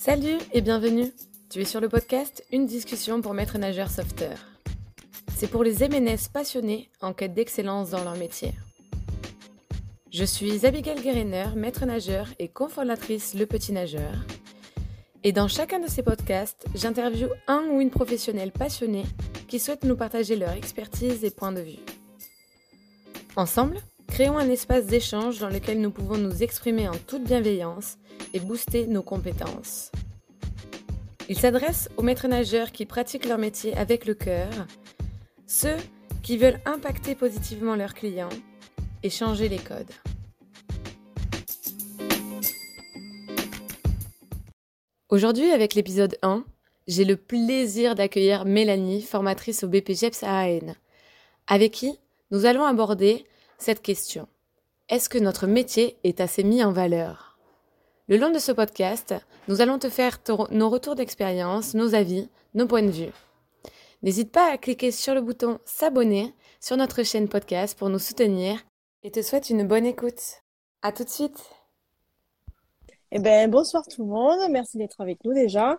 Salut et bienvenue. Tu es sur le podcast Une discussion pour maître nageur sauveteur. C'est pour les MNS passionnés en quête d'excellence dans leur métier. Je suis Abigail Guérener, maître nageur et cofondatrice Le Petit Nageur. Et dans chacun de ces podcasts, j'interviewe un ou une professionnelle passionnée qui souhaite nous partager leur expertise et points de vue. Ensemble, créons un espace d'échange dans lequel nous pouvons nous exprimer en toute bienveillance et booster nos compétences. Il s'adresse aux maîtres nageurs qui pratiquent leur métier avec le cœur, ceux qui veulent impacter positivement leurs clients et changer les codes. Aujourd'hui, avec l'épisode 1, j'ai le plaisir d'accueillir Mélanie, formatrice au BPGEPS à AN, avec qui nous allons aborder cette question. Est-ce que notre métier est assez mis en valeur? Le long de ce podcast, nous allons te faire nos retours d'expérience, nos avis, nos points de vue. N'hésite pas à cliquer sur le bouton s'abonner sur notre chaîne podcast pour nous soutenir et te souhaite une bonne écoute. À tout de suite. Eh ben, bonsoir tout le monde. Merci d'être avec nous déjà.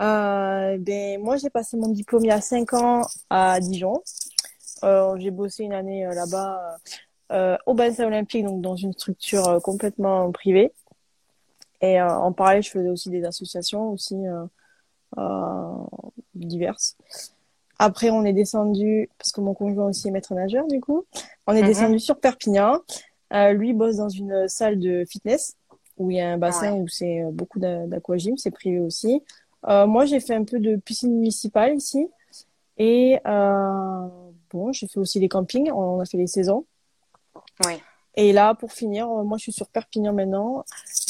Euh, ben, moi, j'ai passé mon diplôme il y a 5 ans à Dijon. Euh, j'ai bossé une année euh, là-bas euh, au bassin olympique, donc dans une structure euh, complètement privée. Et euh, en parallèle, je faisais aussi des associations aussi diverses. Après, on est descendu, parce que mon conjoint aussi est maître nageur, du coup, on est mhm. descendu sur Perpignan. Lui bosse dans une salle de fitness où il y a un bassin où c'est beaucoup d'aquagym, c'est privé aussi. Moi, j'ai fait un peu de piscine municipale ici. Et bon, j'ai fait aussi des campings, on a fait les saisons. Oui. Et là, pour finir, euh, moi, je suis sur Perpignan maintenant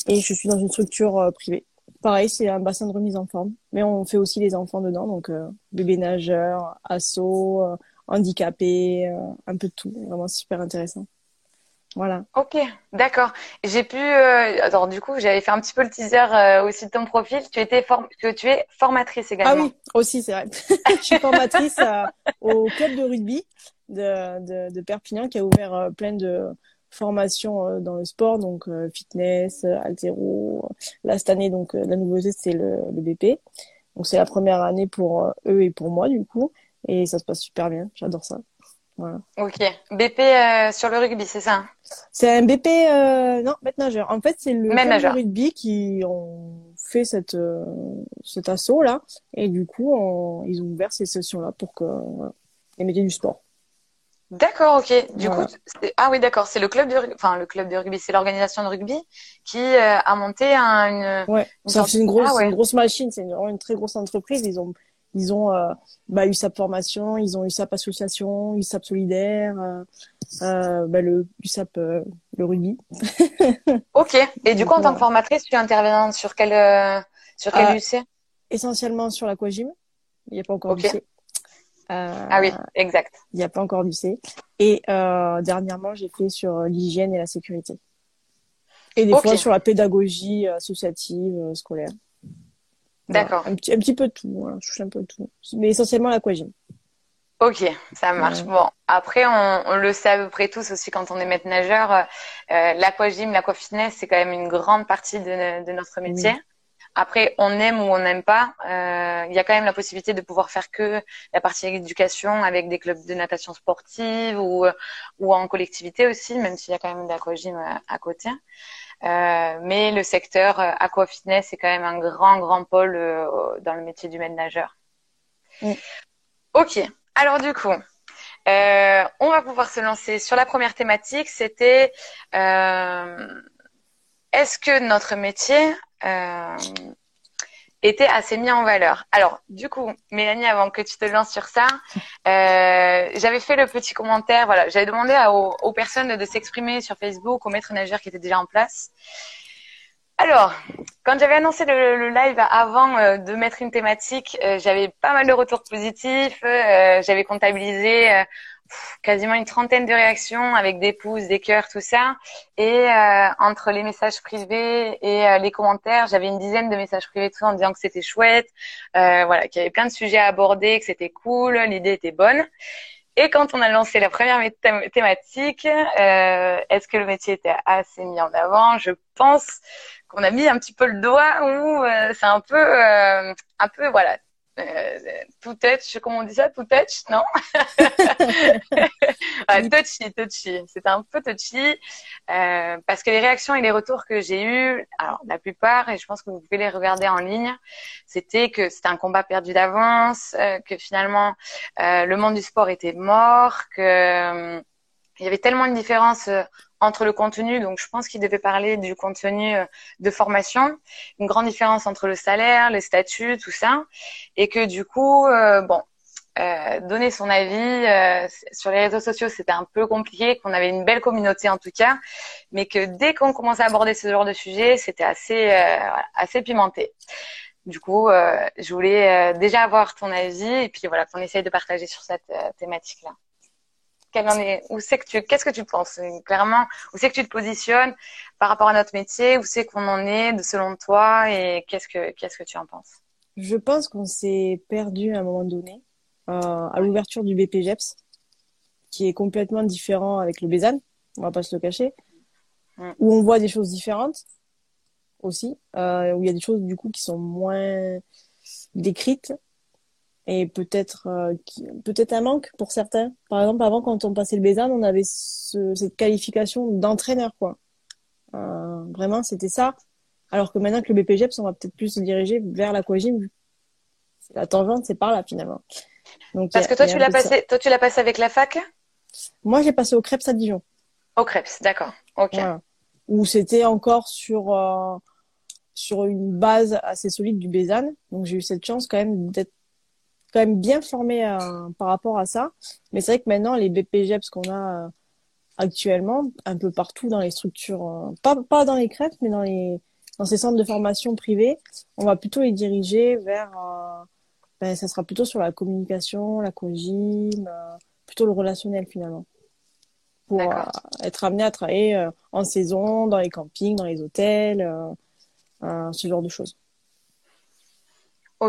et je suis dans une structure euh, privée. Pareil, c'est un bassin de remise en forme, mais on fait aussi les enfants dedans, donc euh, bébés nageurs, assos, euh, handicapés, un peu de tout. Vraiment super intéressant. Voilà. Ok, d'accord. J'ai pu. Euh, alors du coup, j'avais fait un petit peu le teaser aussi de ton profil. Tu étais form... tu es formatrice également. Ah oui, aussi c'est vrai. je suis formatrice au club de rugby de, de, de, Perpignan qui a ouvert plein de formation euh, dans le sport, donc euh, fitness, euh, altéro. Là, cette année, donc, la nouveauté, c'est le, le, BP. Donc, c'est la première année pour eux et pour moi, du coup. Et ça se passe super bien. J'adore ça. Voilà. Ok. BP sur le rugby, c'est ça C'est un BP, non, maître nageur. En fait, c'est le de rugby qui ont fait cette, cet assaut là. Et du coup, ils ont ouvert ces sessions-là pour que voilà, les métiers du sport. D'accord, ok. Du coup, ah oui, d'accord. C'est le club de, enfin le club de rugby, c'est l'organisation de rugby qui euh, a monté un, une. Ouais. C'est une grosse, ah une grosse machine. C'est une, une, très grosse entreprise. Ils ont, ils ont euh, bah, eu sa formation, ils ont eu sa association, USAP solidaire, euh, euh, bah, le USAP le rugby. ok. Et du coup, en tant que formatrice, tu interviens sur quel sur quel UC Essentiellement sur l'aquagym. Il n'y a pas encore okay. Euh, ah oui, exact. Il n'y a pas encore du C. Et euh, dernièrement, j'ai fait sur euh, l'hygiène et la sécurité. Et des fois sur la pédagogie associative, scolaire. D'accord. Un, petit, un petit peu de tout. je touche un peu de tout. Mais essentiellement l'aquagym. Ok, ça marche. Bon, après, on, on, le sait à peu près tous aussi quand on est maître nageur. Euh, l'aquagym, l'aquafitness, c'est quand même une grande partie de, de notre métier. Après, on aime ou on n'aime pas. Euh, il y a quand même la possibilité de pouvoir faire que la partie éducation avec des clubs de natation sportive ou, ou en collectivité aussi, même s'il y a quand même l'aquagym à, à côté. Euh, mais le secteur euh, aquafitness est quand même un grand, grand pôle euh, dans le métier du maître nageur. Mm. Ok. Alors du coup, euh, on va pouvoir se lancer sur la première thématique. C'était euh, est-ce que notre métier euh, était assez mis en valeur? Alors, du coup, Mélanie, avant que tu te lances sur ça, euh, j'avais fait le petit commentaire. Voilà, j'avais demandé aux, personnes de s'exprimer sur Facebook, aux maîtres nageurs qui étaient déjà en place. Alors, quand j'avais annoncé le, live avant euh, de mettre une thématique, j'avais pas mal de retours positifs. j'avais comptabilisé quasiment une trentaine de réactions avec des pouces, des cœurs, tout ça. Et euh, entre les messages privés et euh, les commentaires, j'avais une dizaine de messages privés tout en disant que c'était chouette, euh, voilà, qu'il y avait plein de sujets à aborder, que c'était cool, l'idée était bonne. Et quand on a lancé la première thématique, euh, est-ce que le métier était assez mis en avant? Je pense qu'on a mis un petit peu le doigt où euh, c'est un peu, un peu, voilà, euh, tout touch, comment on dit ça, tout touch, non? Touchy, touchy. C'était un peu touchy euh, parce que les réactions et les retours que j'ai eus, alors la plupart, et je pense que vous pouvez les regarder en ligne, c'était que c'était un combat perdu d'avance, euh, que finalement euh, le monde du sport était mort, que euh, il y avait tellement de différences entre le contenu, donc je pense qu'il devait parler du contenu euh, de formation, une grande différence entre le salaire, les statuts, tout ça, et que du coup, euh, bon, euh, donner son avis euh, sur les réseaux sociaux, c'était un peu compliqué, qu'on avait une belle communauté en tout cas, mais que dès qu'on commençait à aborder ce genre de sujet, c'était assez assez pimenté. Du coup, je voulais déjà avoir ton avis et puis voilà qu'on essaye de partager sur cette thématique-là où c'est que tu, qu'est-ce que tu penses clairement? Où c'est que tu te positionnes par rapport à notre métier? Où c'est qu'on en est de selon toi? Et qu'est-ce que qu'est-ce que tu en penses? Je pense qu'on s'est perdu à un moment donné euh, à l'ouverture du BPGEPS, qui est complètement différent avec le BESAN. On va pas se le cacher. Mm. Où on voit des choses différentes aussi, euh, où il y a des choses du coup qui sont moins décrites et peut-être euh, peut-être un manque pour certains. Par exemple, avant quand on passait le Bézan, on avait ce, cette qualification d'entraîneur quoi. Euh, vraiment, c'était ça. Alors que maintenant que le BPGEPS, on va peut-être plus se diriger vers l'aquagym. La tangente, c'est par là finalement. Donc, Parce que toi, tu l'as passé, toi, tu l'as passé avec la fac? Moi, j'ai passé au Krebs à Dijon. Au Krebs, d'accord. Ok. Où c'était encore sur euh, sur une base assez solide du Bézan. Donc j'ai eu cette chance quand même d'être quand même bien formé euh, par rapport à ça. Mais c'est vrai que maintenant, les BPGEPS qu'on a euh, actuellement, un peu partout dans les structures, euh, pas, pas dans les crêpes, mais dans les dans ces centres de formation privés, on va plutôt les diriger vers, ben, ça sera plutôt sur la communication, la cogim, plutôt le relationnel finalement, pour être amené à travailler en saison, dans les campings, dans les hôtels, ce genre de choses.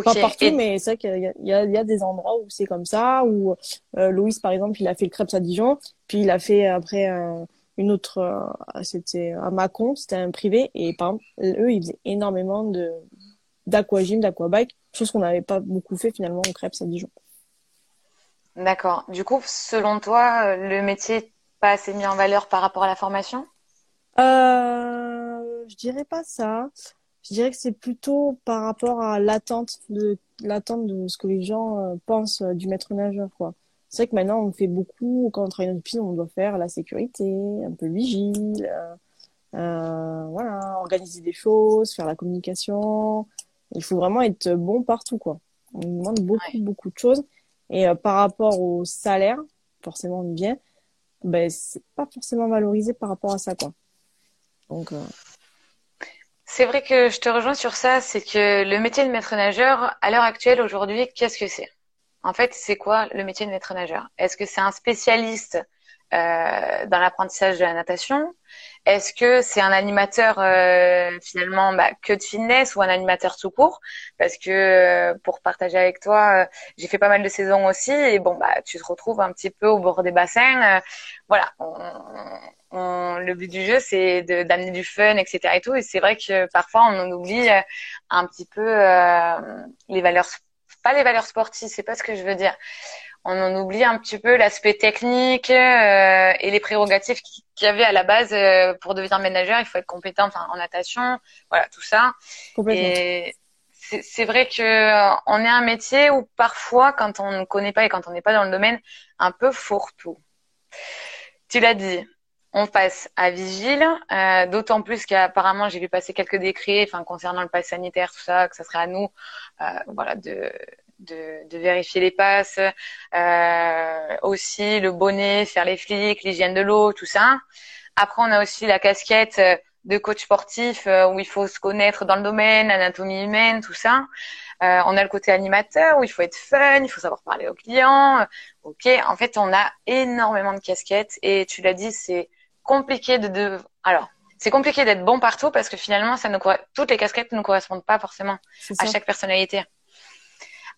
Pas partout, mais c'est vrai qu'il y, y, a des endroits où c'est comme ça, où euh, Louis, par exemple, il a fait le Crêpes à Dijon, puis il a fait après euh, une autre, euh, c'était à Mâcon, c'était un privé, et par exemple, eux, ils faisaient énormément de d'aquagym, d'aquabike, chose qu'on n'avait pas beaucoup fait finalement au Crêpes à Dijon. D'accord. Du coup, selon toi, le métier pas assez mis en valeur par rapport à la formation? Euh, Je dirais pas ça. Je dirais que c'est plutôt par rapport à l'attente de l'attente de ce que les gens euh, pensent euh, du maître nageur quoi. C'est vrai que maintenant on fait beaucoup quand on travaille dans une piscine, on doit faire la sécurité, un peu le vigile, euh, euh, voilà, organiser des choses, faire la communication. Il faut vraiment être bon partout quoi. On demande beaucoup beaucoup de choses et par rapport au salaire, forcément on vient, ben c'est pas forcément valorisé par rapport à ça quoi. Donc c'est vrai que je te rejoins sur ça, c'est que le métier de maître nageur, à l'heure actuelle, aujourd'hui, qu'est-ce que c'est? En fait, c'est quoi le métier de maître nageur? Est-ce que c'est un spécialiste euh, dans l'apprentissage de la natation? Est-ce que c'est un animateur euh, finalement bah, que de fitness ou un animateur tout court? Parce que euh, pour partager avec toi, j'ai fait pas mal de saisons aussi et bon bah tu te retrouves un petit peu au bord des bassins. voilà, on, le but du jeu, c'est d'amener du fun, etc. Et tout. Et c'est vrai que parfois, on en oublie euh, un petit peu euh, les valeurs, pas les valeurs sportives, c'est pas ce que je veux dire. On en oublie un petit peu l'aspect technique euh, et les prérogatives qu'il y avait à la base pour devenir manager. Il faut être compétent en natation, voilà, tout ça. Et c'est vrai que on est un métier où parfois, quand on ne connaît pas et quand on n'est pas dans le domaine, un peu fourre-tout. Tu l'as dit, on passe à vigile, euh, d'autant plus qu'apparemment j'ai vu passer quelques décrets, enfin concernant le pass sanitaire, tout ça, que ça serait à nous, euh, voilà, de, de, vérifier les passes, euh, aussi le bonnet, faire les flics, l'hygiène de l'eau, tout ça. Après, on a aussi la casquette de coach sportif où il faut se connaître dans le domaine, anatomie humaine, tout ça. Euh, on a le côté animateur où il faut être fun, il faut savoir parler aux clients. Ok, en fait, on a énormément de casquettes et tu l'as dit, c'est compliqué de, de... alors c'est compliqué d'être bon partout parce que finalement ça ne toutes les casquettes ne correspondent pas forcément à chaque personnalité.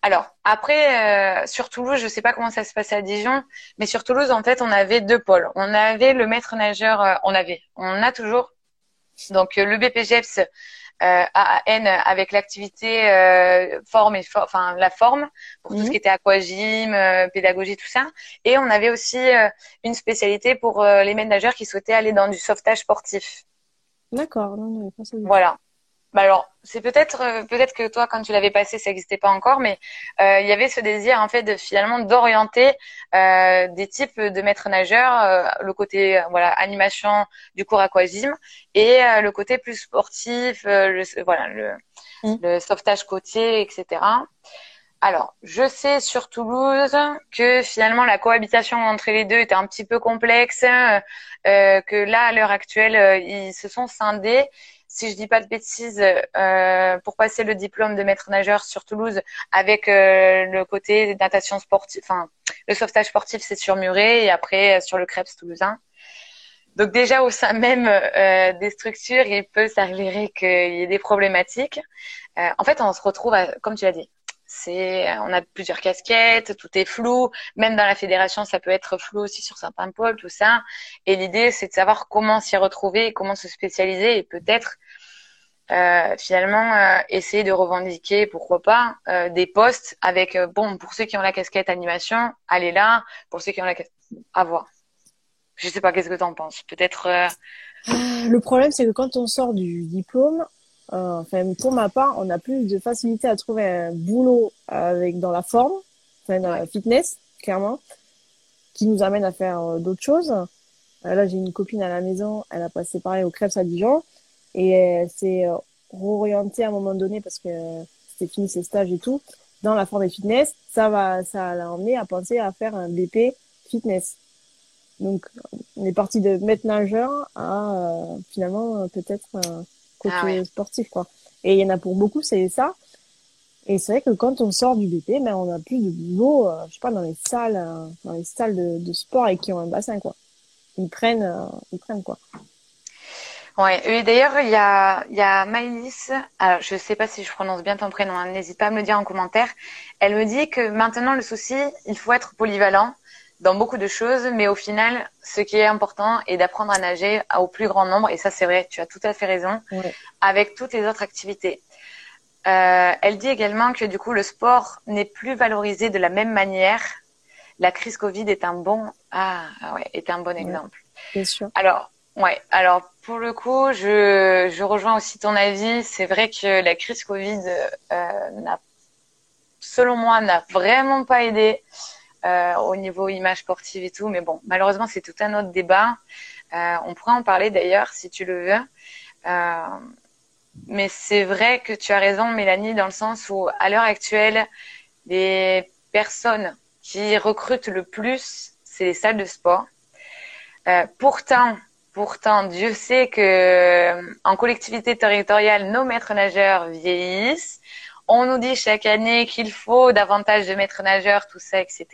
Alors après, euh, sur Toulouse, je sais pas comment ça se passe à Dijon, mais sur Toulouse, en fait, on avait deux pôles. On avait le maître nageur, euh, on avait, on a toujours donc le BPGEPS euh, AAN avec l'activité euh, forme et enfin la forme pour tout ce mhm. qui était aquagym, euh, pédagogie, tout ça. Et on avait aussi euh, une spécialité pour les ménageurs qui souhaitaient aller dans du sauvetage sportif. D'accord. Voilà. Bah alors, c'est peut-être euh, peut-être que toi, quand tu l'avais passé, ça n'existait pas encore, mais euh, il y avait ce désir en fait de finalement d'orienter euh, des types de maîtres nageurs, le côté voilà animation du cours aquagym et le côté plus sportif, le, voilà le, mmh. le sauvetage côtier, etc. Alors, je sais sur Toulouse que finalement la cohabitation entre les deux était un petit peu complexe, euh, que là à l'heure actuelle ils se sont scindés si je dis pas de bêtises, euh, pour passer le diplôme de maître nageur sur Toulouse avec euh, le côté natation sportive, enfin le sauvetage sportif c'est sur Muret et après euh, sur le Krebs toulousain. Donc déjà au sein même euh, des structures, il peut s'avérer qu'il y ait des problématiques. Euh, en fait, on se retrouve, à, comme tu l'as dit, c'est, on a plusieurs casquettes, tout est flou. Même dans la fédération, ça peut être flou aussi sur certains pôles, tout ça. Et l'idée, c'est de savoir comment s'y retrouver, comment se spécialiser et peut-être euh, finalement euh, essayer de revendiquer, pourquoi pas, euh, des postes avec, bon, pour ceux qui ont la casquette animation, allez là. Pour ceux qui ont la casquette, à voir. Je sais pas, qu'est-ce que tu en penses? Peut-être. Le problème, c'est que quand on sort du diplôme, euh, enfin, pour ma part, on a plus de facilité à trouver un boulot avec dans la forme, enfin dans la fitness, clairement, qui nous amène à faire euh, d'autres choses. Euh, là, j'ai une copine à la maison, elle a passé pareil au Crêpes à Dijon et elle s'est réorientée à un moment donné parce que c'était fini ses stages et tout dans la forme et fitness. Ça va, ça l'a emmené à penser à faire un BP fitness. Donc, on est parti de maître nageur à finalement peut-être côté ah sportif, quoi. Et il y en a pour beaucoup, c'est ça. Et c'est vrai que quand on sort du BP, ben, on a plus de boulot, euh, je sais pas, dans les salles, euh, dans les salles de, de, sport et qui ont un bassin, quoi. Ils prennent, euh, ils prennent, quoi. Ouais, et d'ailleurs, il y a, il y a Maïlis, alors je sais pas si je prononce bien ton prénom, hein, n'hésite pas à me le dire en commentaire. Elle me dit que maintenant, le souci, il faut être polyvalent dans beaucoup de choses, mais au final, ce qui est important est d'apprendre à nager au plus grand nombre, et ça c'est vrai, tu as tout à fait raison, avec toutes les autres activités. Euh, elle dit également que du coup le sport n'est plus valorisé de la même manière. La crise Covid est un bon, ah, ah ouais, est un bon exemple. Bien sûr. Alors, ouais, alors pour le coup, je, rejoins aussi ton avis. C'est vrai que la crise Covid euh, n'a, selon moi, n'a vraiment pas aidé. Euh, au niveau image sportive et tout. Mais bon, malheureusement, c'est tout un autre débat. Euh, on pourrait en parler d'ailleurs si tu le veux. Mais c'est vrai que tu as raison, Mélanie, dans le sens où à l'heure actuelle, les personnes qui recrutent le plus, c'est les salles de sport. pourtant, pourtant, Dieu sait que en collectivité territoriale, nos maîtres nageurs vieillissent. On nous dit chaque année qu'il faut davantage de maîtres nageurs, tout ça, etc.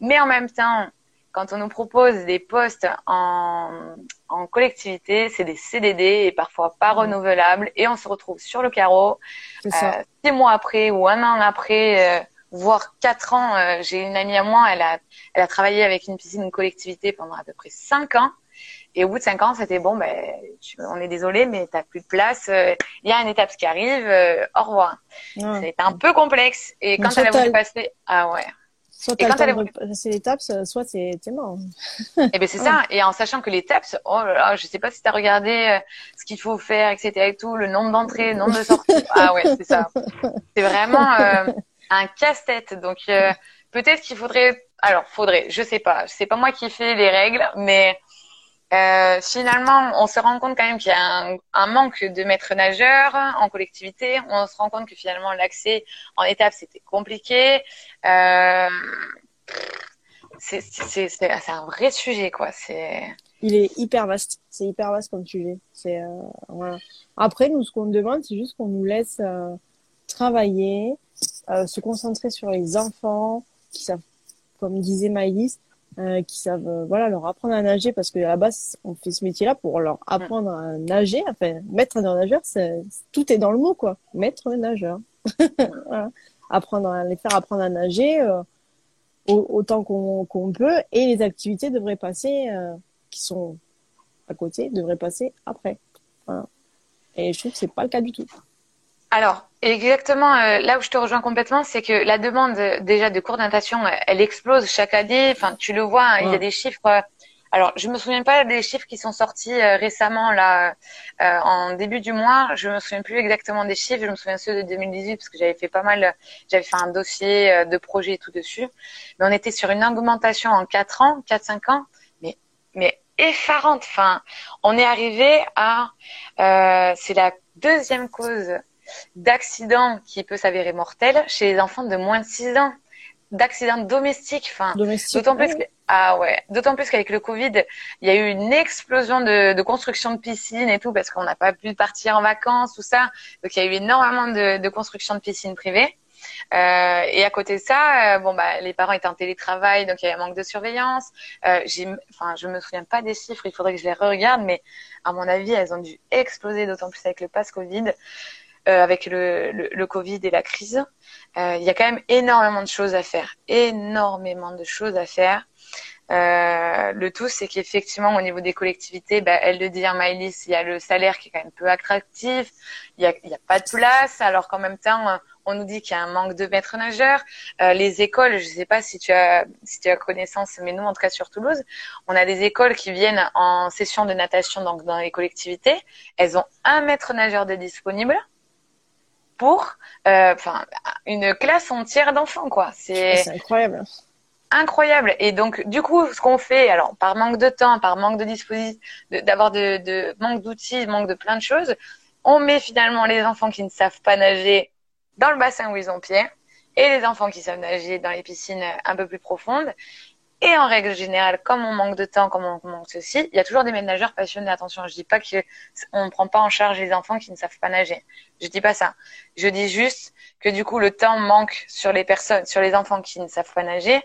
Mais en même temps, quand on nous propose des postes en, en collectivité, c'est des CDD et parfois pas mmh. renouvelables et on se retrouve sur le carreau euh, six mois après ou un an après, euh, voire quatre ans. Euh, j'ai une amie à moi, elle a, elle a travaillé avec une piscine de collectivité pendant à peu près cinq ans et au bout de cinq ans, c'était bon, ben, on est désolé, mais t'as plus de place. Euh, il y a une étape qui arrive. Euh, au revoir. C'est un peu complexe. Et quand elle a voulu passer, ah ouais. Soit et quand elle voulu passer l'étape, soit c'est mort. et eh ben c'est ça. Et en sachant que les taps, oh là là, je sais pas si t'as regardé euh, ce qu'il faut faire, etc. Et tout, le nombre d'entrées, le nombre de sorties. ah ouais, c'est ça. C'est vraiment un casse-tête. Donc peut-être qu'il faudrait. Alors, faudrait. Je sais pas. C'est pas moi qui fais les règles, mais euh, finalement, on se rend compte quand même qu'il y a un, manque de maîtres nageurs en collectivité. On se rend compte que finalement l'accès en étape c'était compliqué. Euh, c'est un vrai sujet quoi. Il est hyper vaste. C'est hyper vaste comme sujet. C'est euh. Après, nous, ce qu'on demande, c'est juste qu'on nous laisse euh, travailler, euh, se concentrer sur les enfants comme disait Maïlis, euh, qui savent euh, voilà leur apprendre à nager parce que à la base on fait ce métier là pour leur apprendre à nager enfin maître nageur c'est tout est dans le mot quoi maître nageur voilà. apprendre à les faire apprendre à nager euh, autant qu'on peut et les activités devraient passer euh, qui sont à côté devraient passer après. Et je trouve que c'est pas le cas du tout. Alors, exactement, euh, là où je te rejoins complètement, c'est que la demande déjà de cours de natation, elle explose chaque année. Enfin, tu le vois, hein, il y a des chiffres alors, je me souviens pas des chiffres qui sont sortis euh, récemment là euh, en début du mois. Je me souviens plus exactement des chiffres. Je me souviens ceux de 2018 parce que j'avais fait pas mal. J'avais fait un dossier euh, de projet et tout dessus. Mais on était sur une augmentation en 4 ans, 4-5 ans, mais mais effarante. Enfin, on est arrivé à c'est la deuxième cause d'accident qui peut s'avérer mortel chez les enfants de moins de 6 ans d'accidents domestiques. Enfin, d'autant plus que, ah ouais, d'autant plus qu'avec le Covid, il y a eu une explosion de, de construction de piscines et tout parce qu'on n'a pas pu partir en vacances, tout ça. Donc il y a eu énormément de, de construction de piscines privées. Euh, et à côté de ça, euh, bon bah les parents étaient en télétravail, donc il y a un manque de surveillance. Euh, j'ai, enfin, je me souviens pas des chiffres, il faudrait que je les regarde, mais à mon avis, elles ont dû exploser, d'autant plus avec le pass Covid. Euh, avec le, le, le, Covid et la crise. Euh, il y a quand même énormément de choses à faire, énormément de choses à faire. Euh, le tout, c'est qu'effectivement, au niveau des collectivités, bah, elle le dit, hein, Maëlys, il y a le salaire qui est quand même peu attractif, il n'y a, y a, pas de place, alors qu'en même temps, on nous dit qu'il y a un manque de maîtres nageurs. Euh, les écoles, je ne sais pas si tu as si tu as connaissance, mais nous, en tout cas sur Toulouse, on a des écoles qui viennent en session de natation donc dans les collectivités. Elles ont un maître nageur de disponible pour euh, enfin une classe entière d'enfants quoi. C'est incroyable. Incroyable. Et donc du coup, ce qu'on fait, alors par manque de temps, par manque de dispositif, d'avoir de, de, manque d'outils, manque de plein de choses, on met finalement les enfants qui ne savent pas nager dans le bassin où ils ont pied et les enfants qui savent nager dans les piscines un peu plus profondes. Et en règle générale, comme on manque de temps, comme on manque ceci, il y a toujours des ménageurs passionnés. Attention, je dis pas qu'on ne prend pas en charge les enfants qui ne savent pas nager. Je dis pas ça. Je dis juste que du coup, le temps manque sur les personnes, sur les enfants qui ne savent pas nager.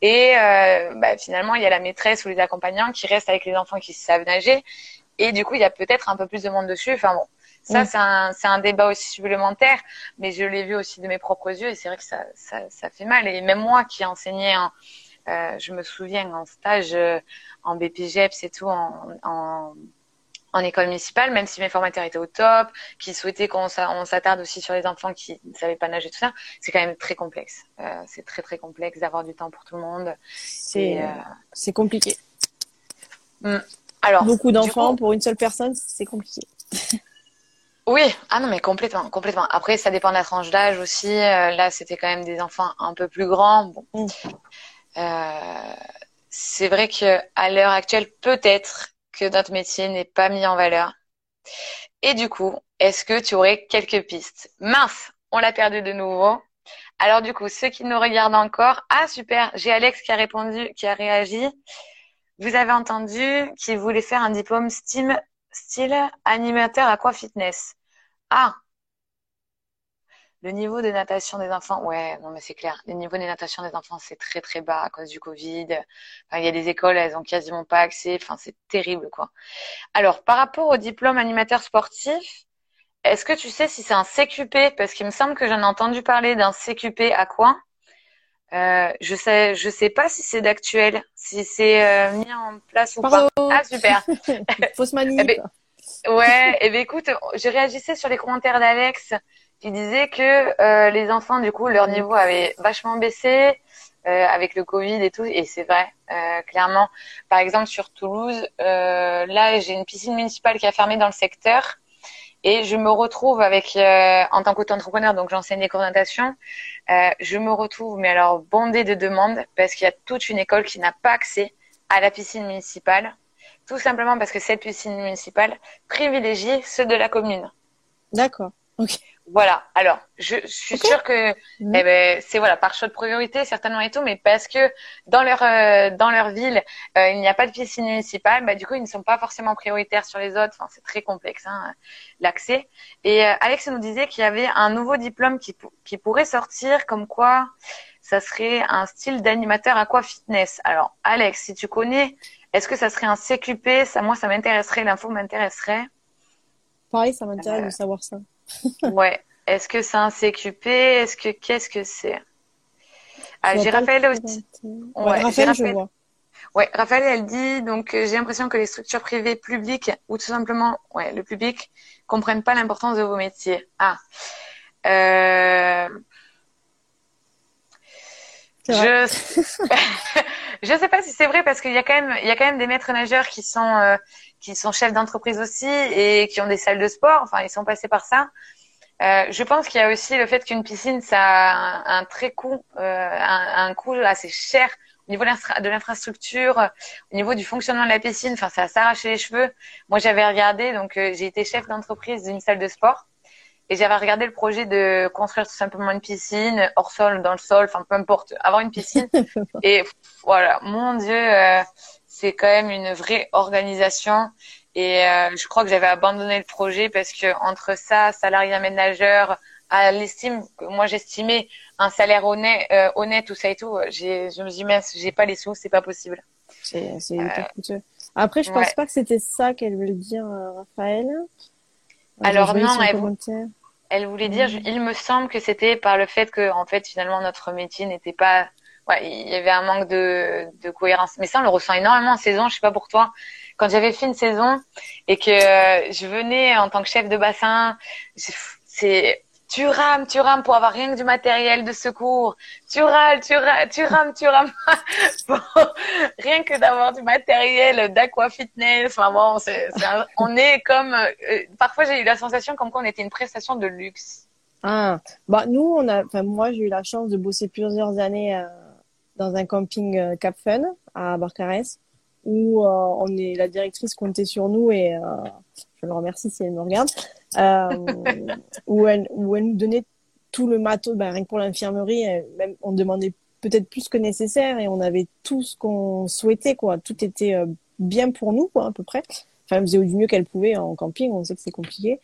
Et euh, bah, finalement, il y a la maîtresse ou les accompagnants qui restent avec les enfants qui savent nager. Et du coup, il y a peut-être un peu plus de monde dessus. Enfin bon, ça, c'est un, un, débat aussi supplémentaire, mais je l'ai vu aussi de mes propres yeux et c'est vrai que ça, ça, ça, fait mal. Et même moi qui enseignais en, euh, je me souviens en stage euh, en BPGEPS et tout, en, en, en, école municipale, même si mes formateurs étaient au top, qui souhaitaient qu'on s'attarde aussi sur les enfants qui ne savaient pas nager, tout ça, c'est quand même très complexe. Euh, c'est très très complexe d'avoir du temps pour tout le monde. C'est euh, c'est compliqué. Hmm. Alors, beaucoup d'enfants pour une seule personne, c'est compliqué. Oui, ah non mais complètement, complètement. Après, ça dépend de la tranche d'âge aussi. là, c'était quand même des enfants un peu plus grands. Bon. Hmm. Euh, c'est vrai que à l'heure actuelle, peut-être que notre métier n'est pas mis en valeur. Et du coup, est-ce que tu aurais quelques pistes? Mince, on l'a perdu de nouveau. Alors du coup, ceux qui nous regardent encore, ah super, j'ai Alex qui a répondu, qui a réagi. Vous avez entendu qu'il voulait faire un diplôme style, style animateur aqua fitness? Ah, le niveau de natation des enfants, ouais, non mais c'est clair. Le niveau de natation des enfants, c'est très très bas à cause du Covid. il y a des écoles, elles ont quasiment pas accès. Enfin, c'est terrible, quoi. Alors, par rapport au diplôme animateur sportif, est-ce que tu sais si c'est un CQP Parce qu'il me semble que j'en ai entendu parler d'un CQP à quoi? Euh, je sais, je sais pas si c'est d'actuel, si c'est euh, mis en place ou pas. Ah super. Fausse manip. Eh ben, ouais. Et eh ben écoute, j'ai réagissé sur les commentaires d'Alex qui disait que euh, les enfants, du coup, leur niveau avait vachement baissé euh, avec le Covid et tout. Et c'est vrai, euh, clairement. Par exemple, sur Toulouse, là, j'ai une piscine municipale qui a fermé dans le secteur. Et je me retrouve avec, en tant qu'auto-entrepreneur, donc j'enseigne les cours je me retrouve, mais alors bondée de demandes, parce qu'il y a toute une école qui n'a pas accès à la piscine municipale, tout simplement parce que cette piscine municipale privilégie ceux de la commune. D'accord. Ok. Voilà. Alors, je, suis sûre que mhm. eh ben, c'est voilà par choix de priorité certainement et tout, mais parce que dans leur euh, dans leur ville euh, il n'y a pas de piscine municipale, bah du coup ils ne sont pas forcément prioritaires sur les autres. Enfin, c'est très complexe hein, l'accès. Et euh, Alex nous disait qu'il y avait un nouveau diplôme qui qui pourrait sortir, comme quoi ça serait un style d'animateur aqua fitness. Alors Alex, si tu connais, est-ce que ça serait un CQP Ça, moi, ça m'intéresserait. L'info m'intéresserait. Pareil, ça m'intéresse de savoir ça. Ouais. Est-ce que c'est un CQP Est-ce que qu'est-ce que c'est? Ah, J'ai Raphaël aussi. Ouais, Raphaël, je vois. Ouais, Raphaël, elle dit donc euh, j'ai l'impression que les structures privées publiques ou tout simplement ouais le public comprennent pas l'importance de vos métiers. Ah, euh... je je sais pas si c'est vrai parce qu'il y a quand même il y a quand même des maîtres nageurs qui sont euh, qui sont chefs d'entreprise aussi et qui ont des salles de sport. Enfin, ils sont passés par ça. Euh, je pense qu'il y a aussi le fait qu'une piscine, ça a un, très coût, euh, un, coût assez cher au niveau de l'infrastructure, au niveau du fonctionnement de la piscine. Enfin, ça s'arracher les cheveux. Moi, j'avais regardé, donc euh, j'ai été chef d'entreprise d'une salle de sport et j'avais regardé le projet de construire tout simplement une piscine hors sol, dans le sol, enfin peu importe, avoir une piscine. et voilà, mon Dieu, euh, c'est quand même une vraie organisation. Et euh, je crois que j'avais abandonné le projet parce que entre ça, salarié ménageur, à l'estime que moi j'estimais un salaire honnête, euh, honnête tout ça et tout, je me suis dit mince, j'ai pas les sous, c'est pas possible. C'est, c'est euh, Après, je pense pas que c'était ça qu'elle voulait dire, Raphaël. Alors non, elle, elle, voulait dire, il me semble que c'était par le fait que en fait finalement notre métier n'était pas ouais, il y avait un manque de, de cohérence. Mais ça, on le ressent énormément en saison. Je sais pas pour toi. Quand j'avais fait une saison et que je venais en tant que chef de bassin, c'est tu rames, tu rames pour avoir rien que du matériel de secours. Tu râles, tu rames, tu rames, tu rames rien que d'avoir du matériel d'aqua fitness. Enfin bon, on est comme. Euh, parfois, j'ai eu la sensation comme quoi on était une prestation de luxe. Ah, bah nous, moi, j'ai eu la chance de bosser plusieurs années. Euh dans un camping euh, Cap Fun à Barcarès où euh, on est la directrice comptait sur nous et euh, je le remercie si elle me regarde où elle où elle nous donnait tout le matos ben, rien que pour l'infirmerie même on demandait peut-être plus que nécessaire et on avait tout ce qu'on souhaitait quoi tout était bien pour nous quoi à peu près enfin elle faisait du mieux qu'elle pouvait en camping on sait que c'est compliqué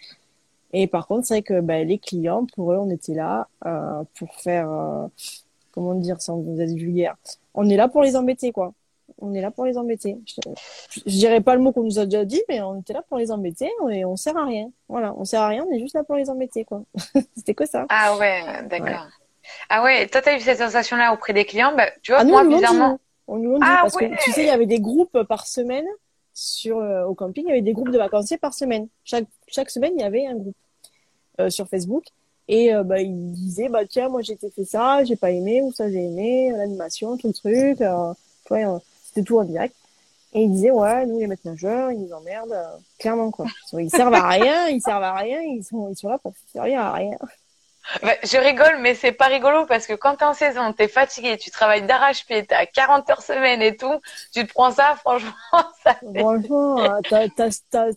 et par contre c'est vrai que ben, les clients pour eux on était là euh, pour faire comment dire sans vous êtes vulgaire. On est là pour les embêter, quoi. On est là pour les embêter. Je, je, dirais pas le mot qu'on nous a déjà dit, mais on était là pour les embêter et on sert à rien. Voilà, on sert à rien, on est juste là pour les embêter, quoi. C'était que ça. Ah ouais, d'accord. Ah ouais, toi t'as eu cette sensation-là auprès des clients, bah, tu vois, ah, moi bizarrement. On nous dit, ah, parce que tu sais, il y avait des groupes par semaine sur euh, au camping, il y avait des groupes de vacanciers par semaine. Chaque chaque semaine, il y avait un groupe euh, sur Facebook. Et euh, bah, il disait, bah, tiens, moi j'ai fait ça, j'ai pas aimé, ou ça j'ai aimé, l'animation, tout le truc. Euh, euh, c'était tout en direct. Et il disait, ouais, nous les maîtres nageurs, ils nous emmerdent, euh, clairement quoi. Ils servent à rien, ils servent à rien, ils sont, ils sont là pour servir à rien. Bah, je rigole, mais c'est pas rigolo parce que quand t'es en saison, t'es fatigué, tu travailles d'arrache-pied, t'as 40 heures semaine et tout, tu te prends ça, franchement, ça Franchement,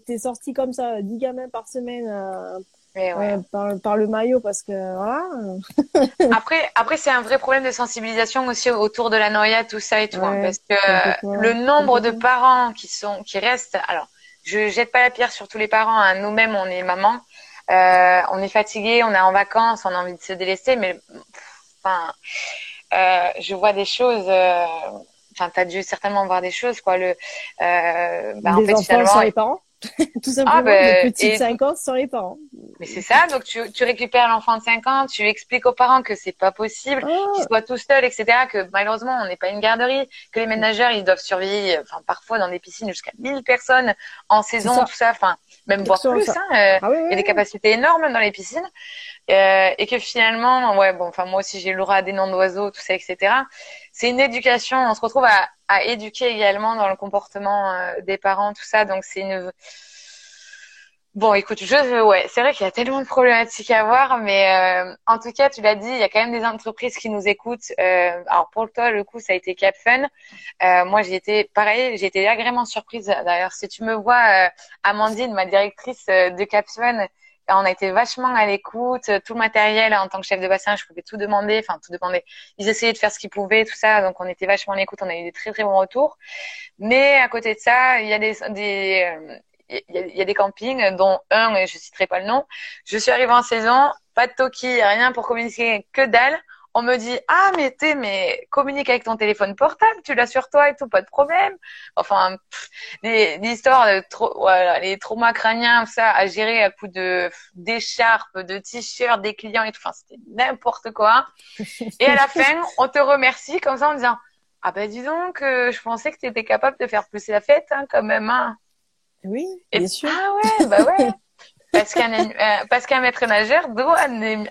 t'es sorti comme ça, 10 gamins par semaine, Ouais. par, le maillot parce que voilà. après, après c'est un vrai problème de sensibilisation aussi autour de la noyade, tout ça et tout, hein, parce que le nombre de parents qui sont, qui restent. Alors, je jette pas la pierre sur tous les parents. Hein, Nous-mêmes, on est maman, euh, on est fatigué, on est en vacances, on a envie de se délaisser, mais enfin, euh, je vois des choses. Euh, enfin, t'as dû certainement voir des choses, quoi. Le, euh, bah, en fait, finalement, les parents? Tout simplement, ah ben, de 5 ans sans les parents. Mais c'est ça, donc tu, tu récupères l'enfant de 5 ans, tu expliques aux parents que c'est pas possible, oh. qu'il soit tout seul, etc., que malheureusement on n'est pas une garderie, que les ménageurs ils doivent surveiller, enfin parfois dans des piscines jusqu'à 1000 personnes en saison, tout ça, enfin même voire plus, hein, euh, ah il y a des capacités énormes dans les piscines. Euh, et que finalement, ouais, bon, enfin moi aussi j'ai le des noms d'oiseaux, tout ça, etc. C'est une éducation. On se retrouve à, à éduquer également dans le comportement euh, des parents, tout ça. Donc c'est une Bon, écoute, je, ouais, c'est vrai qu'il y a tellement de problématiques à voir, mais euh, en tout cas, tu l'as dit, il y a quand même des entreprises qui nous écoutent. Euh, alors pour toi, le coup, ça a été CapFun. Euh, moi, j'ai été pareil, j'ai été agréablement surprise. D'ailleurs, si tu me vois, Amandine, ma directrice de CapFun, on a été vachement à l'écoute. Tout le matériel, en tant que chef de bassin, je pouvais tout demander, enfin tout demander. Ils essayaient de faire ce qu'ils pouvaient, tout ça, donc on était vachement à l'écoute. On a eu des très très bons retours. Mais à côté de ça, il y a des, des il y, a des campings, dont un, et je citerai pas le nom. Je suis arrivée en saison, pas de toki, rien pour communiquer, que dalle. On me dit ah mais t'es mais communique avec ton téléphone portable, tu l'as sur toi et tout, pas de problème. Enfin, les, histoires de voilà, les traumas crâniens, ça à gérer à coup de d'écharpes, de t-shirts des clients et tout. Enfin, c'était n'importe quoi. Et à la fin, on te remercie comme ça en disant ah ben dis donc, euh, je pensais que tu étais capable de faire plus la fête hein, quand même. Hein. Oui, bien sûr. Ah ouais, bah ouais. Parce qu'un euh, parce qu'un maître nageur doit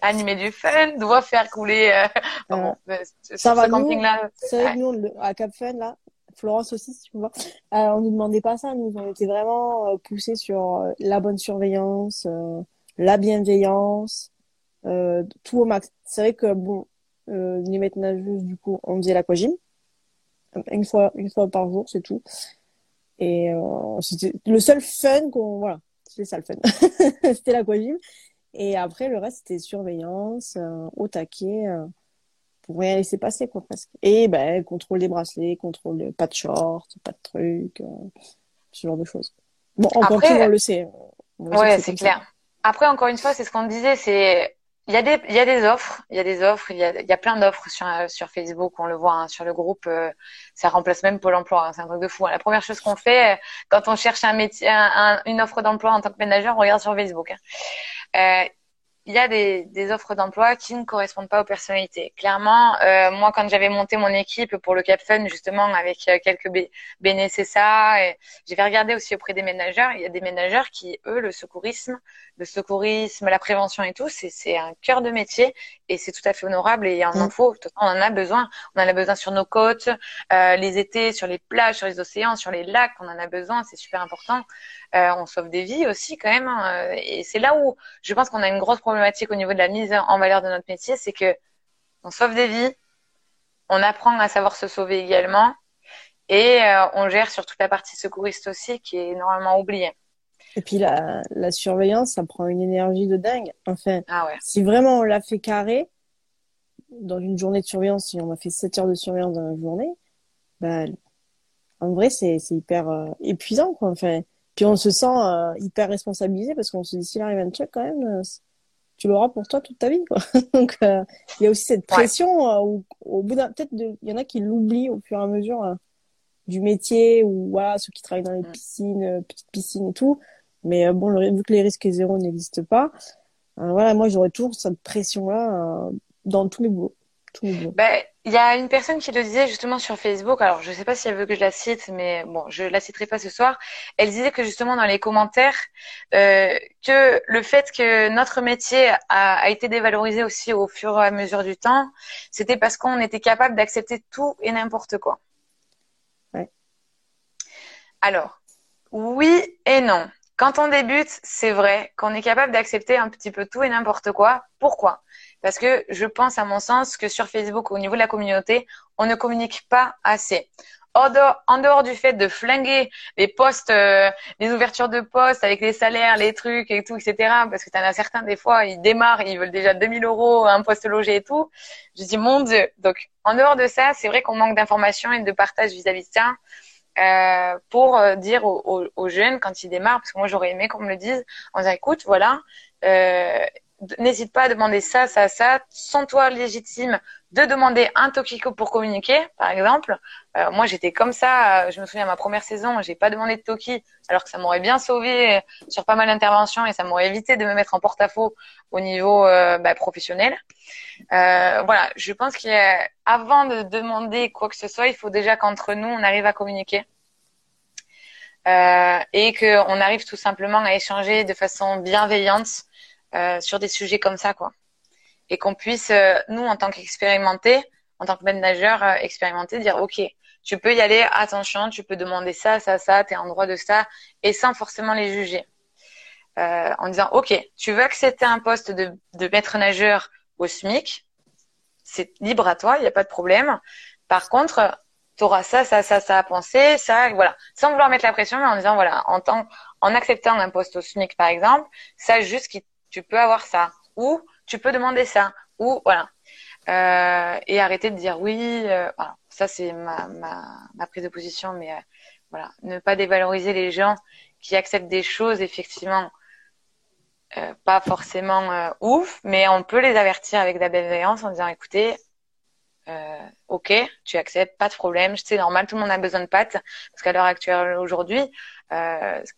animer du fun, doit faire couler. Euh, bon, euh, ça va camping là. C'est vrai que nous à Cap Fun là, Florence aussi si tu vois, on nous demandait pas ça, nous on était vraiment poussés sur la bonne surveillance, la bienveillance, tout au max. C'est vrai que bon, les maîtres nageuses du coup on faisait l'aquagym une fois une fois par jour c'est tout. Et c'était le seul fun qu'on voilà c'était ça le fun. c'était l'aquagym. Et après, le reste, c'était surveillance, euh, au taquet, euh, pour rien laisser passer, quoi, presque. Et ben, contrôle des bracelets, contrôle, pas de shorts, pas de trucs, euh, ce genre de choses. Bon, en après, on le sait. ouais, c'est clair. Après, encore une fois, c'est ce qu'on disait, c'est il y a des il y a des offres, il y a des offres, il y a, y a plein d'offres sur sur Facebook, on le voit hein, sur le groupe, euh, ça remplace même Pôle Emploi, hein, c'est un truc de fou. Hein. La première chose qu'on fait euh, quand on cherche un métier, un, une offre d'emploi en tant que ménageur, on regarde sur Facebook. Hein. Euh, il y a des, des offres d'emploi qui ne correspondent pas aux personnalités. Clairement, euh, moi, quand j'avais monté mon équipe pour le Cap Fun, justement, avec euh, quelques bénéficiaires, et j'avais regardé aussi auprès des ménageurs. Il y a des ménageurs qui, eux, le secourisme, le secourisme, la prévention et tout, c'est un cœur de métier et c'est tout à fait honorable et il en, mm. faut. On en a besoin. On en a besoin sur nos côtes, euh, les étés, sur les plages, sur les océans, sur les lacs. On en a besoin. C'est super important. Euh, on sauve des vies aussi quand même. Hein. Et c'est là où je pense qu'on a une grosse problématique au niveau de la mise en valeur de notre métier, c'est que on sauve des vies, on apprend à savoir se sauver également, et euh, on gère sur toute la partie secouriste aussi qui est normalement oubliée. Et puis la, la surveillance, ça prend une énergie de dingue. Enfin, ah ouais. si vraiment on l'a fait carré, dans une journée de surveillance, si on a fait 7 heures de surveillance dans la journée, bah, en vrai, c'est hyper euh, épuisant. Quoi. Enfin, puis on se sent euh, hyper responsabilisé parce qu'on se dit s'il arrive un truc quand même, euh, tu l'auras pour toi toute ta vie. Quoi. Donc euh, il y a aussi cette pression où, au bout d'un peut-être il y en a qui l'oublient au fur et à mesure du métier ou voilà ceux qui travaillent dans les mm. piscines, petites piscines et tout. Mais bon, vu que les risques zéro n'existent pas, voilà, moi j'aurais toujours cette pression là dans tous les boulots. Ben, il y a une personne qui le disait justement sur Facebook. Alors, je ne sais pas si elle veut que je la cite, mais bon, je la citerai pas ce soir. Elle disait que justement dans les commentaires, euh, que le fait que notre métier a, a, été dévalorisé aussi au fur et à mesure du temps, c'était parce qu'on était capable d'accepter tout et n'importe quoi. Ouais. Alors, oui et non. Quand on débute, c'est vrai qu'on est capable d'accepter un petit peu tout et n'importe quoi. Pourquoi? Parce que je pense, à mon sens, que sur Facebook, au niveau de la communauté, on ne communique pas assez. En dehors, du fait de flinguer les postes, euh, les ouvertures de postes avec les salaires, les trucs et tout, etc. Parce que tu en as certains, des fois, ils démarrent, ils veulent déjà 2000 euros, un poste logé et tout. Je dis, mon Dieu. Donc, en dehors de ça, c'est vrai qu'on manque d'informations et de partage vis-à-vis de ça. Euh, pour euh, dire aux, aux, jeunes quand ils démarrent, parce que moi j'aurais aimé qu'on me le dise, en disant écoute, voilà, euh, n'hésite pas à demander ça, ça, ça. Sens-toi légitime de demander un Tokiko pour communiquer, par exemple. Euh, moi, j'étais comme ça. Euh, je me souviens, ma première saison, j'ai pas demandé de Toki, alors que ça m'aurait bien sauvé sur pas mal d'interventions et ça m'aurait évité de me mettre en porte-à-faux au niveau euh, bah, professionnel. voilà, je pense qu'avant de demander quoi que ce soit, il faut déjà qu'entre nous, on arrive à communiquer. et qu'on arrive tout simplement à échanger de façon bienveillante euh, sur des sujets comme ça, quoi. Et qu'on puisse, euh, nous, en tant qu'expérimentés, en tant que manager euh, expérimenté, dire, OK, tu peux y aller, attention, tu peux demander ça, ça, ça, tu es en droit de ça, et sans forcément les juger. en disant, OK, tu veux accepter un poste de, de maître nageur au SMIC, c'est libre à toi, il n'y a pas de problème. Par contre, tu auras ça, ça, ça, ça à penser, ça, voilà. Sans vouloir mettre la pression, mais en disant, voilà, en, tant, en acceptant un poste au SMIC, par exemple, ça juste qui tu peux avoir ça, ou tu peux demander ça, ou voilà. Euh, et arrêter de dire oui. Euh, voilà. Ça, c'est ma, ma, ma, prise de position, mais euh, voilà, ne pas dévaloriser les gens qui acceptent des choses effectivement euh, pas forcément euh, ouf, mais on peut les avertir avec de la bienveillance en disant écoutez, euh, ok, tu acceptes, pas de problème, c'est normal, tout le monde a besoin de pâtes, parce qu'à l'heure actuelle aujourd'hui,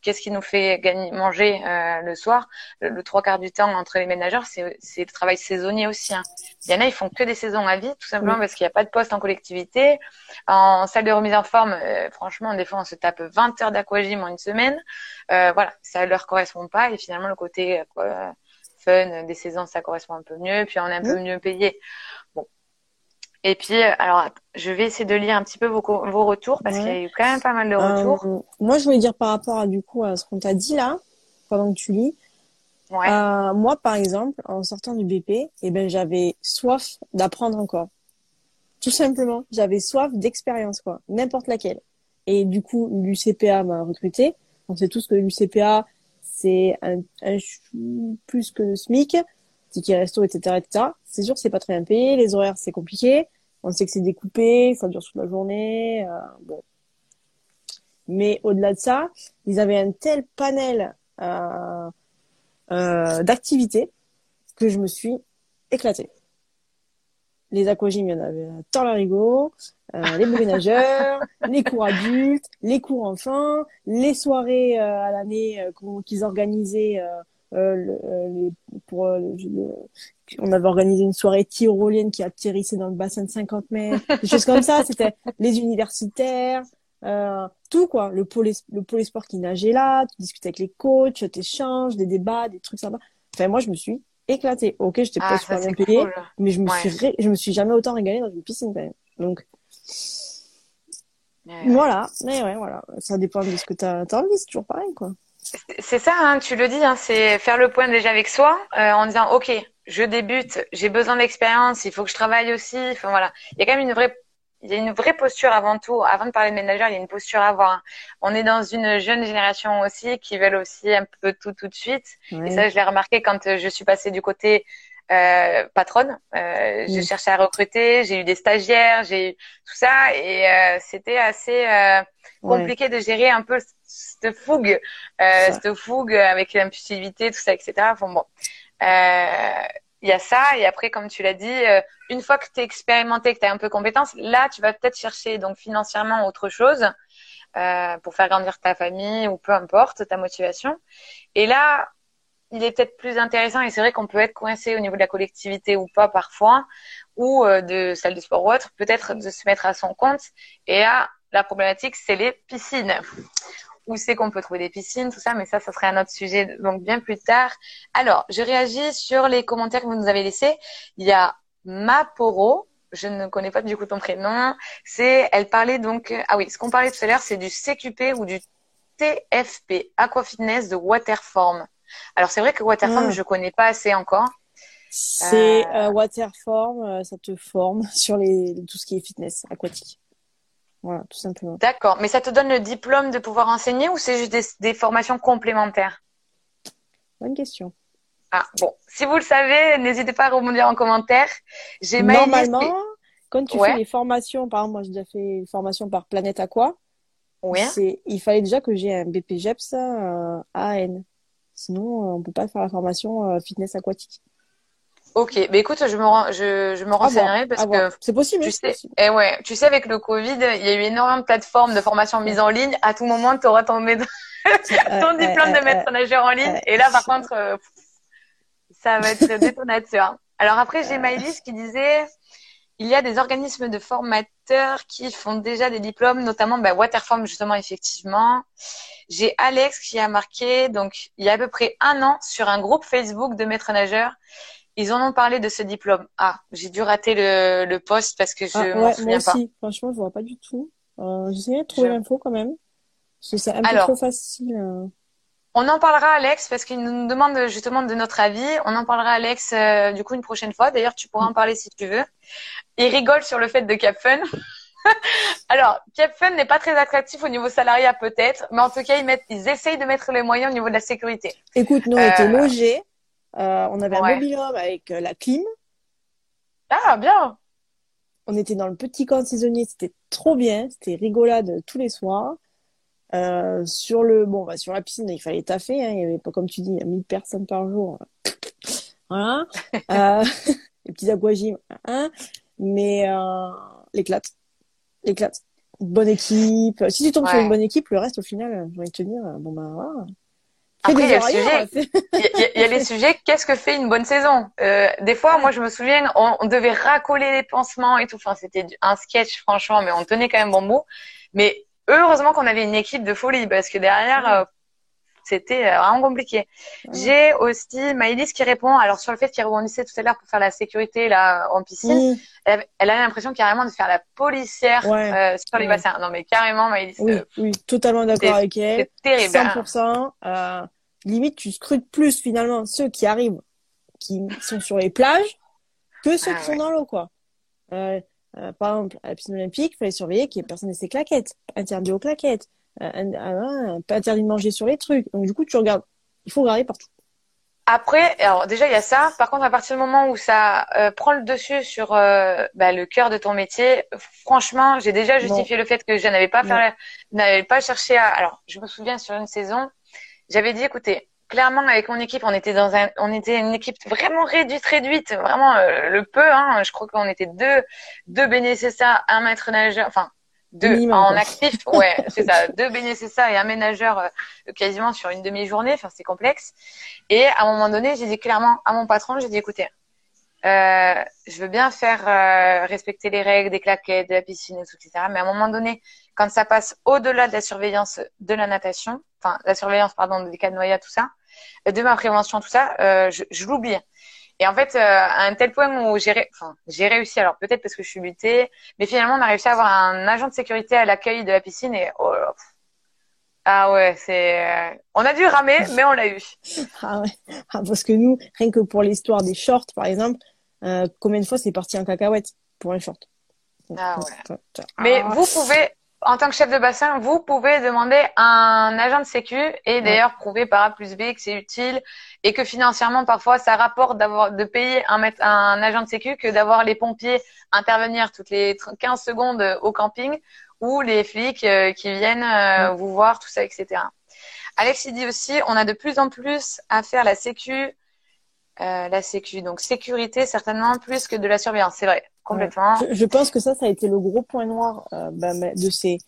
qu'est-ce qui nous fait gagner, manger euh, le soir? Le, trois quarts du temps entre les ménageurs, c'est le travail saisonnier aussi. Hein. Il y en a, ils font que des saisons à vie, tout simplement parce qu'il n'y a pas de poste en collectivité. En salle de remise en forme, euh, franchement, des fois, on se tape 20 heures d'aquagym en une semaine. Euh, voilà, ça leur correspond pas, et finalement, le côté fun des saisons, ça correspond un peu mieux, puis on est un peu mieux payé. Et puis, euh, alors, je vais essayer de lire un petit peu vos, vos retours parce qu'il y a eu quand même pas mal de retours. Euh, moi, je voulais dire par rapport à du coup à ce qu'on t'a dit là, pendant que tu lis. Ouais. Euh, moi, par exemple, en sortant du BP, eh ben, j'avais soif d'apprendre encore. Tout simplement, j'avais soif d'expérience, quoi, n'importe laquelle. Et du coup, l'UCPA m'a recruté. On sait tous que l'UCPA, c'est un, un plus que le SMIC ticket resto, etc., etc. C'est sûr, c'est pas très bien payé. Les horaires, c'est compliqué. On sait que c'est découpé, ça dure toute la journée. Euh, bon. Mais au-delà de ça, ils avaient un tel panel euh, euh, d'activités que je me suis éclatée. Les aquagymes, il y en avait tant rigo, euh, les nageurs, les cours adultes, les cours enfants, les soirées à l'année qu'ils organisaient euh, euh, pour euh, on avait organisé une soirée tyrolienne qui atterrissait dans le bassin de 50 mètres, des choses comme ça. C'était les universitaires, euh, tout quoi. Le pôle, le pôle sport qui nageait là, tu discutais avec les coachs, tu échanges, des débats, des trucs sympas. Enfin, moi, je me suis éclatée. Ok, j'étais ah, pas super bien payée, mais je me suis, je me suis jamais autant régalée dans une piscine quand même. Donc, voilà. Mais ouais, voilà. Ça dépend de ce que t'as as envie. C'est toujours pareil, quoi. C'est ça, hein, tu le dis, hein, c'est faire le point déjà avec soi euh, en disant ok, je débute, j'ai besoin d'expérience, il faut que je travaille aussi. Enfin voilà, il y a quand même une vraie, il y a une vraie posture avant tout. Avant de parler de ménagère, il y a une posture à avoir. Hein. On est dans une jeune génération aussi qui veulent aussi un peu tout tout de suite. Et ça, je l'ai remarqué quand euh, je suis passée du côté euh, patronne. Euh, J'ai cherché à recruter, j'ai eu des stagiaires, j'ai eu tout ça et euh, c'était assez euh, compliqué de gérer un peu cette fougue, euh, cette fougue avec l'impulsivité, tout ça, etc. Enfin bon, euh, il y a ça et après, comme tu l'as dit, une fois que tu es expérimenté, que tu as un peu compétence, là, tu vas peut-être chercher donc financièrement autre chose. pour faire grandir ta famille ou peu importe ta motivation. Et là, il est peut-être plus intéressant et c'est vrai qu'on peut être coincé au niveau de la collectivité ou pas parfois ou euh, de salle de sport ou autre, peut-être de se mettre à son compte. Et là, la problématique, c'est les piscines. Où c'est qu'on peut trouver des piscines, tout ça, mais ça, ça serait un autre sujet, donc bien plus tard. Alors, je réagis sur les commentaires que vous nous avez laissés. Il y a Maporo, je ne connais pas du coup ton prénom. C'est, elle parlait donc, ah oui, ce qu'on parlait tout à l'heure, c'est du CQP ou du TFP, Aquafitness de Waterform. Alors c'est vrai que Waterform, je je connais pas assez encore. C'est euh... euh Waterform, euh, ça te forme sur les tout ce qui est fitness aquatique. Voilà, tout simplement. D'accord. Mais ça te donne le diplôme de pouvoir enseigner ou c'est juste des, formations complémentaires? Bonne question. Ah bon, si vous le savez, n'hésitez pas à rebondir en commentaire. J'ai normalement quand tu fais les formations, par exemple, moi j'ai déjà fait une formation par Planète Aqua. Oui. Il fallait déjà que j'ai un BPGEPS euh, AN. Sinon, euh, on peut pas faire la formation euh, fitness aquatique. Ok, mais écoute, je me, je, je me renseignerai parce que c'est possible. Tu sais, Et eh ouais, tu sais, avec le Covid, il y a eu énormément de plateformes de formation mise en ligne. À tout moment, tu auras ton, ton diplôme de maître nageur en ligne. Et là, par contre, euh, ça va être détonateur. Alors après, j'ai Maëlys qui disait il y a des organismes de formateurs qui font déjà des diplômes, notamment bah, Waterform justement effectivement. J'ai Alex qui a marqué donc il y a à peu près un an sur un groupe Facebook de maîtres nageurs. Ils en ont parlé de ce diplôme. Ah, j'ai dû rater le, le post parce que je ah, m'en souviens moi aussi. Franchement, je vois pas du tout. Euh, J'essayais de trouver l'info quand même. C'est un peu trop facile. Euh. On en parlera, Alex, parce qu'il nous demande justement de notre avis. On en parlera, Alex, euh, du coup, une prochaine fois. D'ailleurs, tu pourras en parler si tu veux. Il rigole sur le fait de CapFun. Alors, CapFun n'est pas très attractif au niveau salariat, peut-être, mais en tout cas, ils, mettent, ils essayent de mettre les moyens au niveau de la sécurité. Écoute, nous, on était euh, logés. Euh, on avait un mobil-home avec la clim. Ah, bien. On était dans le petit camp saisonnier. C'était trop bien. C'était rigolade tous les soirs. Euh, sur le bon bah sur la piscine il fallait taffer hein, il y avait pas comme tu dis 1000 personnes par jour voilà euh, les petits aquagymes hein. mais euh, l'éclate, l'éclate. Bonne équipe. Si tu tombes sur une bonne équipe, le reste, au final, je vais te dire, bon ben voilà. Après, il y, a sujet, il, y a, les sujets, qu'est-ce que fait une bonne saison? Euh, Des fois, moi, je me souviens, on, on, devait racoler les pansements et tout. Enfin, c'était un sketch, franchement, mais on tenait quand même bon bout. Mais heureusement qu'on avait une équipe de folie, parce que derrière, euh, c'était euh, vraiment compliqué. J'ai aussi Maëlys qui répond, alors sur le fait qu'il rebondissait tout à l'heure pour faire la sécurité là en piscine, elle, elle, avait l'impression carrément de faire la policière euh, sur les bassins. Non mais carrément Maëlys. Oui, oui totalement d'accord avec elle. C'est terrible. 100%. Euh, limite, tu scrutes plus finalement ceux qui arrivent, qui sont sur les plages, que ceux ah qui sont dans l'eau, quoi. Euh, euh, par exemple, à la piscine olympique, il fallait surveiller qu'il n'y ait personne de ses claquettes, interdit aux claquettes, euh, pas interdit de manger sur les trucs. Donc du coup, tu regardes, il faut regarder partout. Après, alors déjà il y a ça. Par contre, à partir du moment où ça prend le dessus sur bah, le cœur de ton métier, franchement, j'ai déjà justifié le fait que je n'avais pas n'avais pas cherché à. Alors, je me souviens sur une saison, j'avais dit, écoutez, clairement avec mon équipe, on était dans un, on était une équipe vraiment réduite, réduite, vraiment euh, le peu. Hein, je crois qu'on était deux, deux bénécessats, un maître nageur, enfin deux en actif, ouais, c'est ça, deux bénécessats et un ménageur euh, quasiment sur une demi-journée. Enfin, c'est complexe. Et à un moment donné, j'ai dit clairement à mon patron, j'ai dit, écoutez, euh, je veux bien faire respecter les règles des claquettes, de la piscine, et tout, etc. Mais à un moment donné, quand ça passe au-delà de la surveillance de la natation, enfin la surveillance pardon des cas de noyade, tout ça, de ma prévention, tout ça, euh, je, je l'oublie. Et en fait, euh, à un tel point où j'ai, enfin, j'ai réussi, alors peut-être parce que je suis luttée, mais finalement, on a réussi à avoir un agent de sécurité à l'accueil de la piscine et oh ah ouais, c'est, euh, on a dû ramer, mais on l'a eu. Ah ouais, ah, parce que nous, rien que pour l'histoire des shorts, par exemple, euh, combien de fois c'est parti en cacahuète pour un short? Ah ouais. Mais ah. vous pouvez, en tant que chef de bassin, vous pouvez demander un agent de sécu et d'ailleurs prouver par A plus B que c'est utile et que financièrement parfois ça rapporte d'avoir de payer un, un agent de sécu que d'avoir les pompiers intervenir toutes les 15 secondes au camping ou les flics euh, qui viennent euh, vous voir tout ça etc. Alex il dit aussi on a de plus en plus à faire la sécu euh, la sécu. Donc sécurité certainement plus que de la surveillance, c'est vrai, complètement. Je, pense que ça, ça a été le gros point noir euh, bah, de ces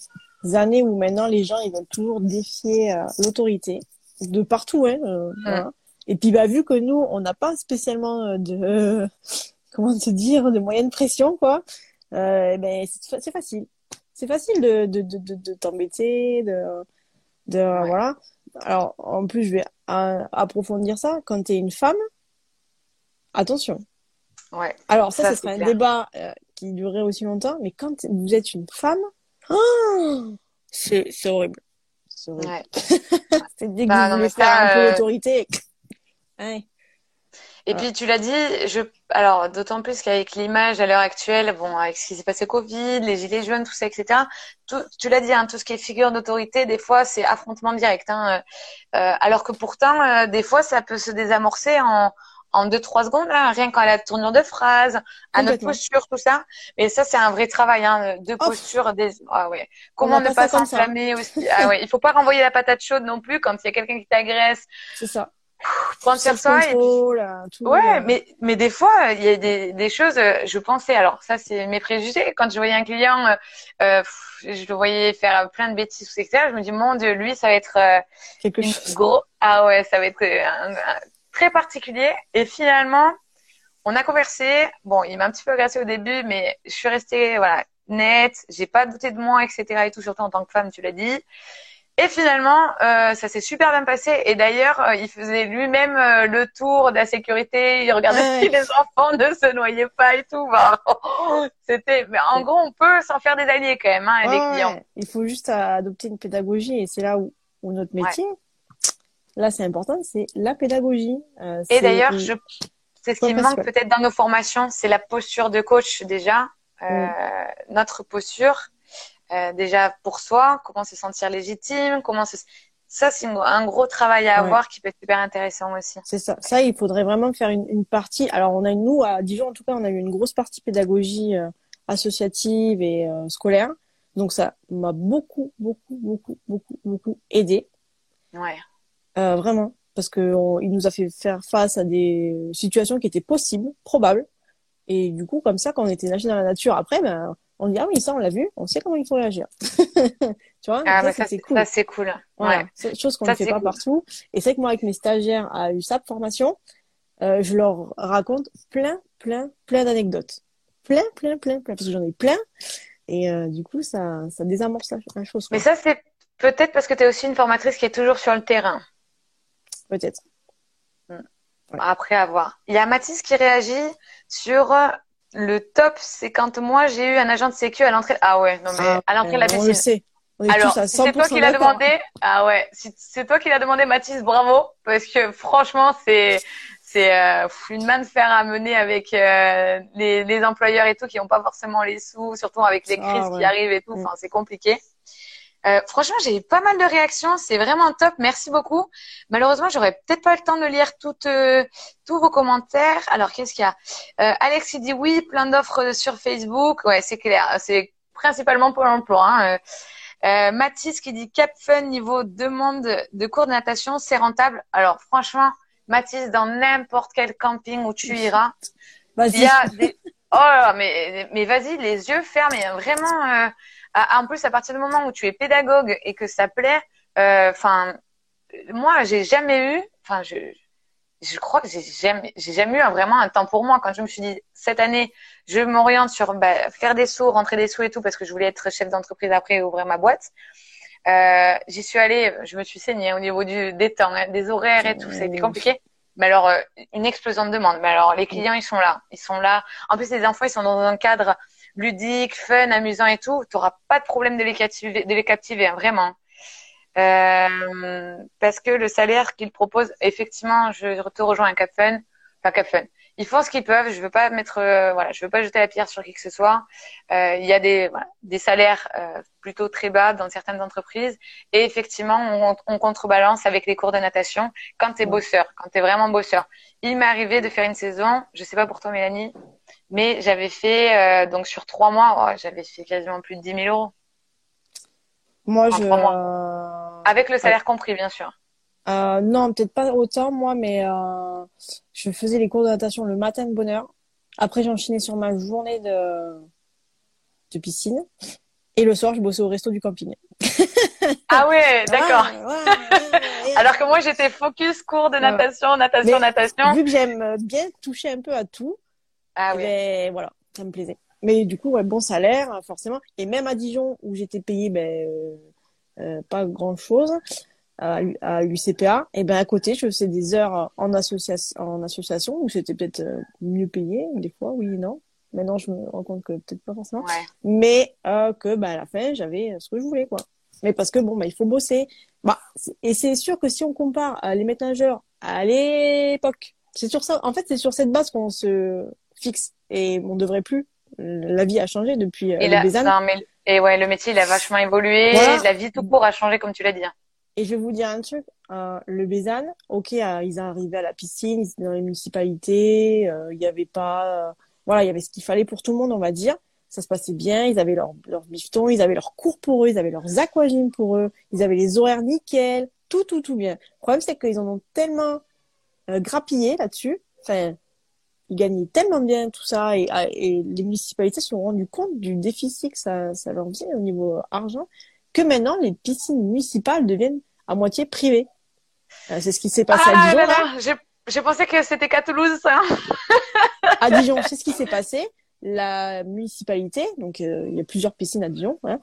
années où maintenant les gens ils veulent toujours défier euh, l'autorité de partout, hein. Mm. Et puis bah vu que nous on n'a pas spécialement de comment te dire de moyenne pression quoi, eh ben c'est facile. C'est facile de de de, de, t'embêter, de de voilà. Alors en plus je vais approfondir ça quand tu es une femme attention. Ouais. Alors ça, ça, serait un débat euh, qui durerait aussi longtemps, mais quand vous êtes une femme, oh, c'est horrible. C'est horrible. Ouais. c'est dès que bah, vous voulez faire un peu l'autorité. Ouais. Et puis tu l'as dit, je alors d'autant plus qu'avec l'image à l'heure actuelle, bon, avec ce qui s'est passé Covid, les gilets jaunes, tout ça, etc. Tout, tu l'as dit, hein, tout ce qui est figure d'autorité, des fois c'est affrontement direct. Hein, euh, euh alors que pourtant, euh, des fois, ça peut se désamorcer en en deux trois secondes là, rien qu'à la tournure de phrase, à notre posture, tout ça. Mais ça c'est un vrai travail hein, de posture. Des... Ah ouais. Comment ne pas s'enflammer aussi Ah ouais. Il faut pas renvoyer la patate chaude non plus quand il y a quelqu'un qui t'agresse. C'est ça. Prendre sur soi. Et ouais, mais mais des fois il y a des, des choses. Euh, je pensais alors ça c'est mes préjugés. Quand je voyais un client, euh, euh je le voyais faire plein de bêtises etc. Je me dis mon dieu, lui ça va être euh, quelque chose. Gros. Ah ouais, ça va être un, très particulier. Et finalement, on a conversé. Bon, il m'a un petit peu agressé au début, mais je suis restée voilà nette. J'ai pas douté de moi, etc. Et tout surtout en tant que femme, tu l'as dit. Et finalement, euh, ça s'est super bien passé. Et d'ailleurs, euh, il faisait lui-même euh, le tour de la sécurité. Il regardait si les enfants ne se noyaient pas et tout. C'était. Mais en gros, on peut s'en faire des alliés quand même, hein, les clients. Il faut juste adopter une pédagogie, et c'est là où, où notre métier, là c'est important, c'est la pédagogie. Euh, et d'ailleurs, je... c'est ce qui manque peut-être dans nos formations, c'est la posture de coach déjà, euh, notre posture. Euh, déjà pour soi, comment se sentir légitime, comment se... ça c'est un gros travail à avoir qui peut être super intéressant aussi. C'est ça. Ça, il faudrait vraiment faire une, une, partie. Alors on a nous à Dijon en tout cas, on a eu une grosse partie pédagogie associative et scolaire. Donc ça m'a beaucoup, beaucoup, beaucoup, beaucoup, beaucoup aidé. Ouais. Euh, vraiment, parce que il nous a fait faire face à des situations qui étaient possibles, probables, Et du coup, comme ça, quand on était nagé dans la nature après, ben, on dit, ah oui, ça, on l'a vu, on sait comment il faut réagir. tu vois? Ah, ça, c'est cool. Ça, c'est cool. Ouais. C'est une chose qu'on ne fait pas partout. Et c'est que moi, avec mes stagiaires à USAP formation, euh, je leur raconte plein, plein, plein d'anecdotes. Plein, plein, plein, plein, parce que j'en ai plein. Et euh, du coup, ça, ça désamorce la, chose. Mais ça, c'est peut-être parce que tu es aussi une formatrice qui est toujours sur le terrain. Peut-être. Hmm. Après, à voir. Il y a Mathis qui réagit sur le top, c'est quand moi j'ai eu un agent de sécu à l'entrée. Ah ouais, non mais à l'entrée de la piscine. On le sait. Alors, c'est toi qui l'as demandé, ah ouais, c'est toi qui l'as demandé, Mathis, bravo, parce que franchement, c'est c'est euh, une main de fer à mener avec euh, les, les, employeurs et tout qui n'ont pas forcément les sous, surtout avec les ah crises qui arrivent et tout. Mm. Enfin, c'est compliqué. Euh, franchement, j'ai eu pas mal de réactions. C'est vraiment top. Merci beaucoup. Malheureusement, j'aurais peut-être pas le temps de lire toutes, euh, tous vos commentaires. Alors, qu'est-ce qu'il y a? Euh, Alex, il dit oui, plein d'offres sur Facebook. Ouais, c'est clair. C'est principalement pour l'emploi. Hein. Euh, Mathis qui dit Cap Fun niveau demande de cours de natation, c'est rentable. Alors, franchement, Mathis, dans n'importe quel camping où tu iras, il y a des... Oh mais, mais vas-y, les yeux fermés. Vraiment, en plus, à partir du moment où tu es pédagogue et que ça plaît, euh, enfin, moi, j'ai jamais eu, enfin, je, je crois que j'ai jamais, j'ai jamais eu vraiment un temps pour moi. Quand je me suis dit cette année, je m'oriente sur bah, faire des sous, rentrer des sous et tout, parce que je voulais être chef d'entreprise après et ouvrir ma boîte. Euh, j'y suis allée, je me suis saignée au niveau du, des temps, hein, des horaires et tout. Ça a été compliqué. Mais alors, euh, une explosion de demande. Mais alors, les clients, ils sont là. Ils sont là. En plus, les enfants, ils sont dans un cadre ludique, fun, amusant et tout, tu n'auras pas de problème de les captiver, de les captiver hein, vraiment. Euh, parce que le salaire qu'ils proposent, effectivement, je te rejoins un Cap Fun, enfin Cap Fun. Ils font ce qu'ils peuvent. Je veux pas mettre, euh, voilà, je veux pas jeter la pierre sur qui que ce soit. Euh, il y a des, voilà, des salaires euh, plutôt très bas dans certaines entreprises, et effectivement, on, on contrebalance avec les cours de natation quand tu es bosseur, quand tu es vraiment bosseur. Il m'est arrivé de faire une saison, je sais pas pour toi, Mélanie, mais j'avais fait, euh, donc sur trois mois, oh, j'avais fait quasiment plus de 10 000 euros. Moi, je. Euh, Avec le salaire compris, bien sûr. Euh, non, peut-être pas autant, moi, mais euh, je faisais les cours de natation le matin de bonne heure. Après, j'enchaînais sur ma journée de, de piscine. Et le soir, je bossais au resto du camping. ah ouais, d'accord. Alors que moi, j'étais focus cours de natation, natation, natation. Vu que j'aime bien toucher un peu à tout, ah oui. Ben, voilà, ça me plaisait. Mais du coup, ouais, bon salaire, forcément. Et même à Dijon, où j'étais payée ben, euh, euh pas grand-chose, à, à l'UCPA, et ben à côté, je faisais des heures en, association, en association, où c'était peut-être euh, mieux payé, des fois, oui, non. Maintenant, je me rends compte que peut-être pas forcément. Ouais. Mais euh, que ben, à la fin, j'avais ce que je voulais, quoi. Mais parce que, bon, ben, il faut bosser. Bah, et c'est sûr que si on compare les maîtres nageurs à l'époque, c'est sur ça. En fait, c'est sur cette base qu'on se fixe et on devrait plus. La vie a changé depuis euh, et le et ouais, le métier il a vachement évolué. La vie tout court a changé comme tu l'as dit. Hein. Et je vais vous dire un truc, euh, le Bézanne, ok, euh, ils arrivaient à la piscine, ils étaient dans les municipalités, euh, il y avait pas, voilà, il y avait ce qu'il fallait pour tout le monde, on va dire. Ça se passait bien, ils avaient leur, leur bifton, ils avaient leurs cours pour eux, ils avaient leurs aquagym pour eux, ils avaient les horaires nickel, tout, tout, tout bien. Le problème, c'est qu'ils en ont tellement grappillé là-dessus, enfin, ils gagnaient tellement bien tout ça et, ah, et les municipalités se sont rendues compte du déficit que ça, ça leur faisait au niveau argent que maintenant les piscines municipales deviennent à moitié privées. Euh, c'est ce qui s'est passé à ah Dijon. Là, là. J'ai pensé que c'était qu'à Toulouse, ça. à Dijon, c'est ce qui s'est passé. La municipalité, donc euh, il y a plusieurs piscines à Dijon, hein,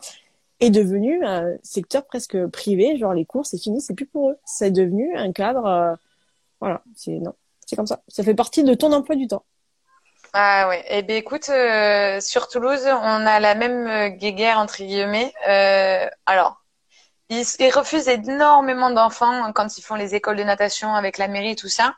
est devenue un secteur presque privé. Genre les cours, c'est fini, c'est plus pour eux. C'est devenu un cadre. Euh, voilà, c'est non. Comme ça. Ça fait partie de ton emploi du temps. Ah oui. Eh bien, écoute, euh, sur Toulouse, on a la même euh, guéguerre entre guillemets. Euh, alors, ils, refusent énormément d'enfants quand ils font les écoles de natation avec la mairie et tout ça.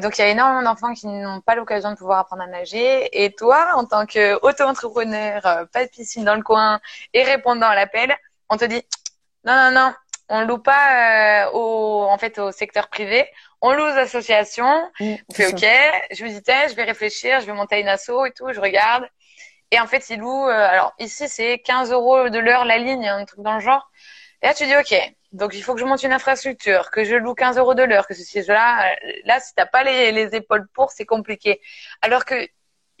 Donc, il y a énormément d'enfants qui n'ont pas l'occasion de pouvoir apprendre à nager. Et toi, en tant qu'auto-entrepreneur, pas de piscine dans le coin et répondant à l'appel, on te dit non, non, non, on loue pas au, en fait, au secteur privé on loue aux associations, mmh, on fait OK, je me dis, je vais réfléchir, je vais monter une asso et tout, je regarde. Et en fait, ils louent, euh, alors ici, c'est 15 euros de l'heure la ligne, un truc dans le genre. Et là, tu dis, OK, donc il faut que je monte une infrastructure, que je loue 15 euros de l'heure, que ceci, cela. Là, si t'as pas les, les épaules pour, c'est compliqué. Alors que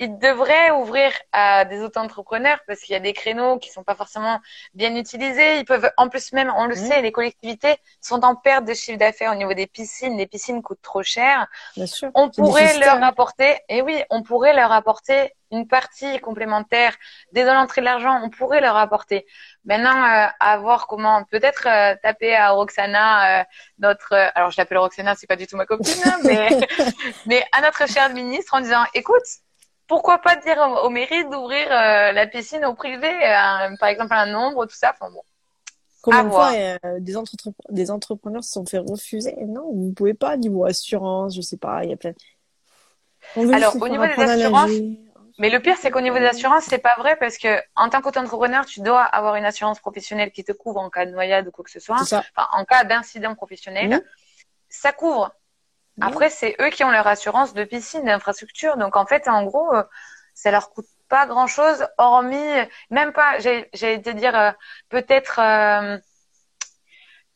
ils devraient ouvrir à des auto-entrepreneurs parce qu'il y a des créneaux qui sont pas forcément bien utilisés. Ils peuvent, en plus même, on le mmh. sait, les collectivités sont en perte de chiffre d'affaires au niveau des piscines. Les piscines coûtent trop cher. Bien sûr. On pourrait leur apporter, et eh oui, on pourrait leur apporter une partie complémentaire dès l'entrée de l'argent, on pourrait leur apporter. Maintenant, euh, à voir comment peut-être euh, taper à Roxana, euh, notre, alors je l'appelle Roxana, c'est pas du tout ma copine, hein, mais mais à notre chère ministre en disant, écoute, pourquoi pas dire au, mairie d'ouvrir la piscine au privé, par exemple un nombre, tout ça. Enfin bon. Combien de fois des, des entrepreneurs se sont fait refuser? Non, vous pouvez pas niveau assurance, je sais pas, il y a plein. Alors au niveau des assurances, mais le pire, c'est qu'au niveau des assurances, c'est pas vrai parce que en tant qu'auto-entrepreneur, tu dois avoir une assurance professionnelle qui te couvre en cas de noyade ou quoi que ce soit. Enfin, en cas d'incident professionnel. Ça couvre. Après, c'est eux qui ont leur assurance de piscine, d'infrastructure. Donc, en fait, en gros, euh, ça leur coûte pas grand chose, hormis, même pas, j'ai été dire, euh, peut-être, euh,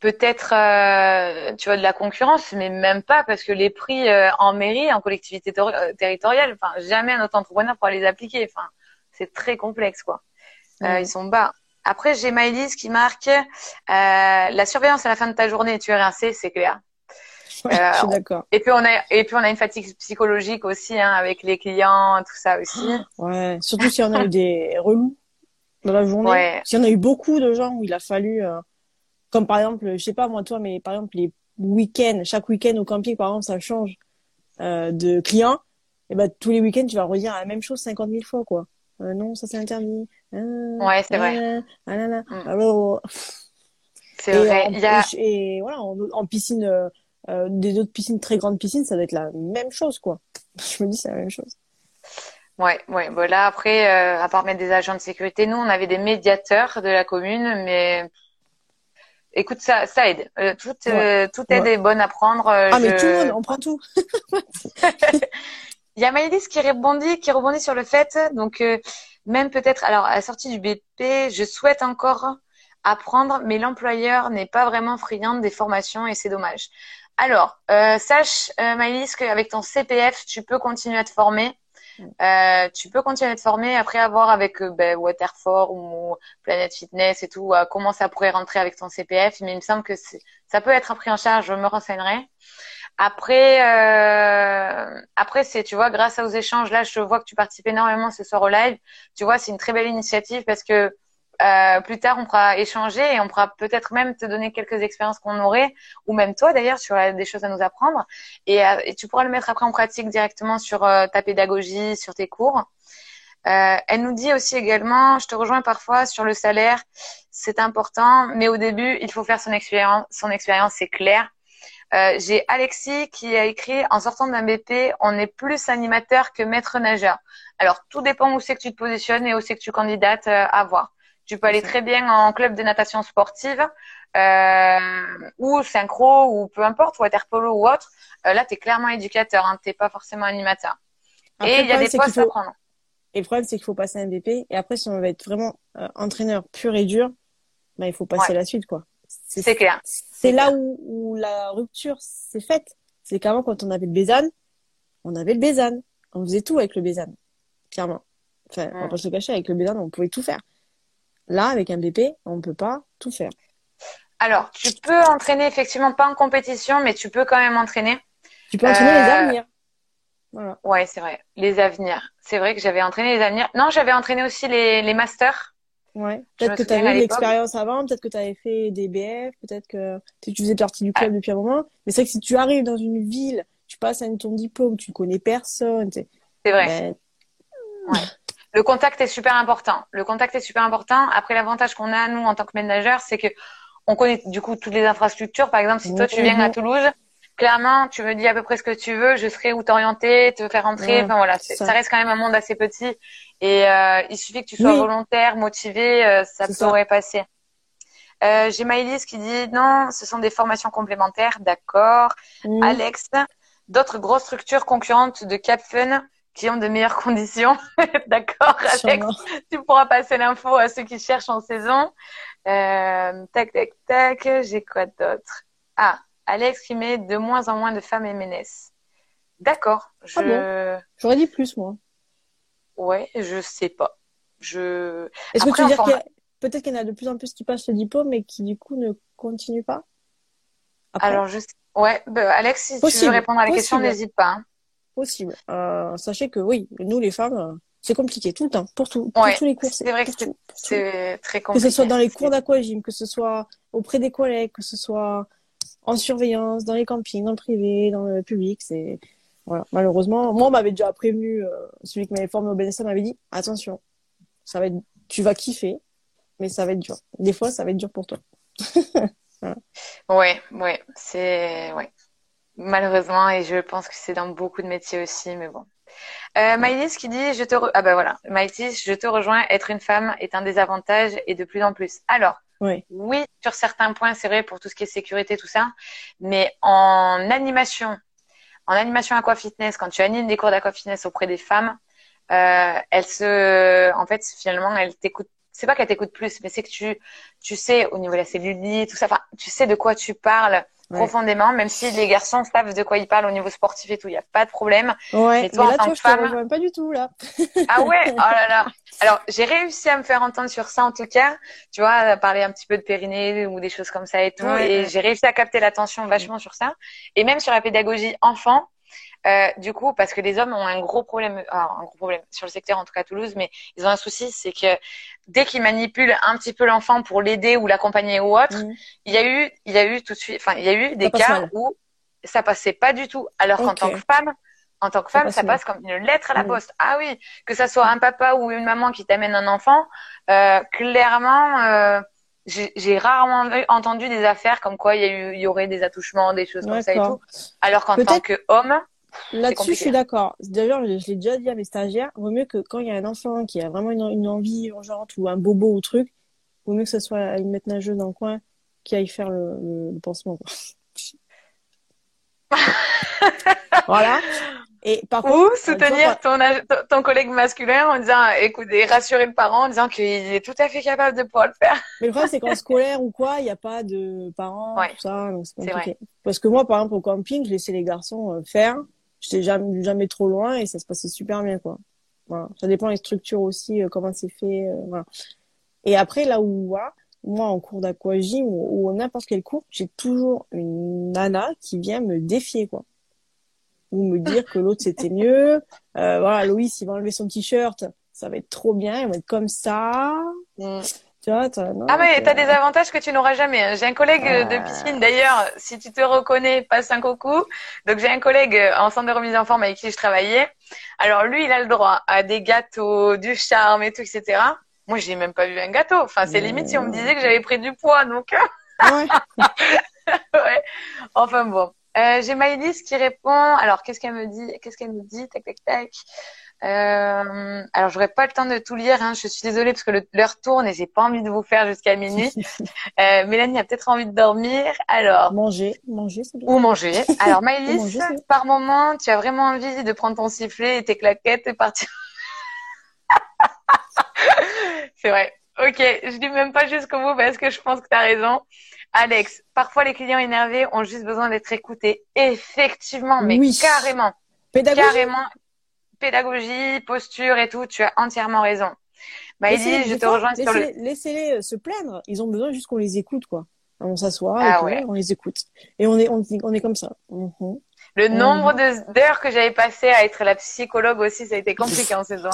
peut-être euh, tu vois de la concurrence mais même pas parce que les prix euh, en mairie en collectivité territoriale enfin jamais un autre entrepreneur pourra les appliquer. Enfin c'est très complexe quoi. Ils sont bas. Après j'ai Maëlys qui marque la surveillance à la fin de ta journée. Tu es rincé c'est clair je suis d'accord. Et puis on a et puis on a une fatigue psychologique aussi hein, avec les clients, tout ça aussi. Ouais, surtout si on a eu des relous dans la journée. Ouais. Si on a eu beaucoup de gens où il a fallu comme par exemple, je sais pas moi toi, mais par exemple les week-ends, chaque week-end au camping par exemple, ça change euh, de clients. Et ben tous les week-ends, tu vas redire la même chose 50 000 fois quoi. Euh, non, ça c'est interdit. Ah, ouais, c'est vrai. Ah, là, là. Mm. Alors, c'est vrai. En, Il y a... Et voilà, en, piscine, euh, des autres piscines, très grandes piscines, ça doit être la même chose quoi. Je me dis c'est la même chose. Ouais, ouais. Voilà. Après, euh, à part mettre des agents de sécurité, nous on avait des médiateurs de la commune, mais Écoute, ça, ça aide. Euh, toute, toute aide est bonne à prendre. Ah, mais tout le monde, on prend tout. Il y a Maëlys qui rebondit, qui rebondit sur le fait, donc même peut-être, alors à la sortie du BP, je souhaite encore apprendre, mais l'employeur n'est pas vraiment friand des formations et c'est dommage. Alors, sache, Maëlys, qu'avec ton CPF, tu peux continuer à te former. Euh, tu peux continuer à te former après avoir avec euh, ben, Waterford ou Planet Fitness et tout, euh, comment ça pourrait rentrer avec ton CPF. Mais il me semble que ça peut être pris en charge. Je me renseignerai. Après, euh, après c'est, tu vois, grâce aux échanges, là, je vois que tu participes énormément ce soir au live. Tu vois, c'est une très belle initiative parce que euh, plus tard, on pourra échanger et on pourra peut-être même te donner quelques expériences qu'on aurait, ou même toi d'ailleurs, sur des choses à nous apprendre. Et, euh, et, tu pourras le mettre après en pratique directement sur euh, ta pédagogie, sur tes cours. elle nous dit aussi également, je te rejoins parfois sur le salaire, c'est important, mais au début, il faut faire son expérience. Son expérience, c'est clair. J'ai Alexis qui a écrit en sortant d'un BP, on est plus animateur que maître nageur. Alors tout dépend où c'est que tu te positionnes et où c'est que tu candidates à voir. Tu peux aller très bien en club de natation sportive euh, ou synchro ou peu importe, water polo ou autre. Euh, là, tu es clairement éducateur, hein, tu n'es pas forcément animateur. et il y a des postes à prendre. Et le problème, c'est qu'il faut passer un BP. Et après, si on veut être vraiment euh, entraîneur pur et dur, bah, il faut passer la suite. quoi. C'est clair. C'est là où, où, la rupture s'est faite. C'est qu'avant, quand on avait le Bézane, on avait le Bézane. On faisait tout avec le Bézane, clairement. Enfin, on va pas se cacher, avec le Bézane, on pouvait tout faire. Là, avec un BP, on ne peut pas tout faire. Alors, tu peux entraîner effectivement pas en compétition, mais tu peux quand même entraîner. Tu peux entraîner les euh, avenirs. Voilà. Ouais, c'est vrai. Les avenirs. C'est vrai que j'avais entraîné les avenirs. Non, j'avais entraîné aussi les, les masters. Ouais. Peut-être que tu avais eu l'expérience avant, peut-être que tu avais fait des BF, peut-être que tu faisais partie du club ah. depuis un moment. Mais c'est vrai que si tu arrives dans une ville, tu passes à ton diplôme, tu ne connais personne. C'est vrai. Ben... Ouais. Le contact est super important. Le contact est super important. Après, l'avantage qu'on a, nous, en tant que ménageurs, c'est que on connaît du coup toutes les infrastructures. Par exemple, si toi, tu viens à Toulouse, clairement, tu me dis à peu près ce que tu veux, je serai où t'orienter, te faire entrer. enfin voilà, ça. reste quand même un monde assez petit. Et euh, il suffit que tu sois volontaire, motivé, euh, ça pourrait passer. Euh, J'ai Maëlys qui dit non, ce sont des formations complémentaires, d'accord. Alex, d'autres grosses structures concurrentes de CapFun qui ont de meilleures conditions. D'accord, Alex Tu pourras passer l'info à ceux qui cherchent en saison. Euh, tac, tac, tac. J'ai quoi d'autre? Ah, Alex qui met de moins en moins de femmes MNS. D'accord. Je... Ah J'aurais dit plus, moi. ouais, je sais pas. Je. Est-ce que tu veux dire que peut-être qu'il y en a de plus en plus qui passent le diplôme mais qui du coup ne continuent pas? Alors je ouais, bah, Alex, si tu veux répondre à la question, n'hésite pas. Hein. Possible. Euh, sachez que oui, nous les femmes, c'est compliqué tout le temps, pour, tout, pour tous les cours. C'est vrai que c'est très compliqué. Que ce soit dans les cours d'aquagym, que ce soit auprès des collègues, que ce soit en surveillance, dans les campings, dans le privé, dans le public, c'est voilà. Malheureusement, moi on m'avait déjà prévenu, euh, celui qui m'avait formé au BNSM m'avait dit attention, ça va être, tu vas kiffer, mais ça va être dur. Des fois, ça va être dur pour toi. voilà. Ouais, ouais, c'est ouais. Malheureusement, et je pense que c'est dans beaucoup de métiers aussi, mais bon. Euh, Maïlis qui dit je te ah bah voilà. Maïlis je te rejoins. Être une femme est un désavantage et de plus en plus. Alors oui, oui sur certains points c'est vrai pour tout ce qui est sécurité tout ça. Mais en animation en animation aquafitness quand tu animes des cours d'aquafitness auprès des femmes euh, elles se en fait finalement elles t'écoutent c'est pas qu'elle t'écoute plus mais c'est que tu tu sais au niveau de la cellulite tout ça enfin tu sais de quoi tu parles profondément, même si les garçons savent de quoi ils parlent au niveau sportif et tout, il n'y a pas de problème. Ouais, mais toi, en tant que femme, pas du tout là. ah ouais, oh là là. Alors j'ai réussi à me faire entendre sur ça en tout cas, tu vois, parler un petit peu de périnée ou des choses comme ça et tout, et j'ai réussi à capter l'attention vachement sur ça, et même sur la pédagogie enfant. Euh, du coup, parce que les hommes ont un gros problème, un gros problème sur le secteur, en tout cas à Toulouse, mais ils ont un souci, c'est que dès qu'ils manipulent un petit peu l'enfant pour l'aider ou l'accompagner ou autre, mmh. il y a eu, il y a eu tout de suite, enfin, il y a eu des cas où ça passait pas du tout. Alors qu'en tant que femme, en tant que femme, ça, passe comme une lettre à la mmh. poste. Ah oui, que ça soit un papa ou une maman qui t'amène un enfant, euh, clairement. Euh, j'ai rarement entendu des affaires comme quoi il y, a eu, il y aurait des attouchements, des choses comme ça et tout. Alors qu'en tant qu'homme, Là-dessus, je suis d'accord. D'ailleurs, je, l'ai déjà dit à mes stagiaires, vaut mieux que quand il y a un enfant qui a vraiment une, envie urgente ou un bobo ou truc, vaut mieux que ce soit une maître nageuse dans le coin qui aille faire le, le, pansement. voilà. Et par Ou soutenir ton, ton collègue masculin en disant, écoutez, rassurer le parent en disant qu'il est tout à fait capable de pouvoir le faire. Mais le problème, c'est qu'en scolaire ou quoi, il n'y a pas de parents, tout ça, donc c'est compliqué. Parce que moi, par exemple, au camping, je laissais les garçons euh, faire j'étais jamais, jamais trop loin et ça se passait super bien, quoi. Ça dépend des structures aussi, euh, comment c'est fait, euh. Et après, là où, moi, en cours d'aquagym ou, ou n'importe quel cours, j'ai toujours une nana qui vient me défier, quoi. Ou me dire que l'autre c'était mieux. Euh, voilà, Loïs, il va enlever son t-shirt, ça va être trop bien, il va être comme ça. Mm ah mais t'as des avantages que tu n'auras jamais. Hein. J'ai un collègue de piscine d'ailleurs, si tu te reconnais, passe un coucou. Donc j'ai un collègue en centre de remise en forme avec qui je travaillais. Alors lui, il a le droit à des gâteaux, du charme et tout, etc. Moi, j'ai même pas vu un gâteau. Enfin, c'est limite si on me disait que j'avais pris du poids, donc. ouais. ouais. Enfin bon. Euh, j'ai Maïlis qui répond. Alors, qu'est-ce qu'elle me dit? Qu'est-ce qu'elle me dit? Tac, tac, tac. Euh, alors, j'aurais pas le temps de tout lire. Hein. Je suis désolée parce que l'heure tourne et j'ai pas envie de vous faire jusqu'à minuit. euh, Mélanie a peut-être envie de dormir. Alors, manger, manger, c'est bien. Ou manger. Alors, Maëlys, par moment, tu as vraiment envie de prendre ton sifflet et tes claquettes et partir. c'est vrai. Ok, je dis même pas jusqu'au bout parce que je pense que tu as raison. Alex, parfois les clients énervés ont juste besoin d'être écoutés. Effectivement, mais carrément. Carrément, pédagogie, posture et tout, tu as entièrement raison. Bah, je te rejoins sur le... Laissez-les euh, se plaindre. Ils ont besoin juste qu'on les écoute, quoi. On s'assoit, ah, on les écoute. Et on est, on, on est comme ça. Mhm. Le nombre d'heures que j'avais passé à être la psychologue aussi, ça a été compliqué en saison.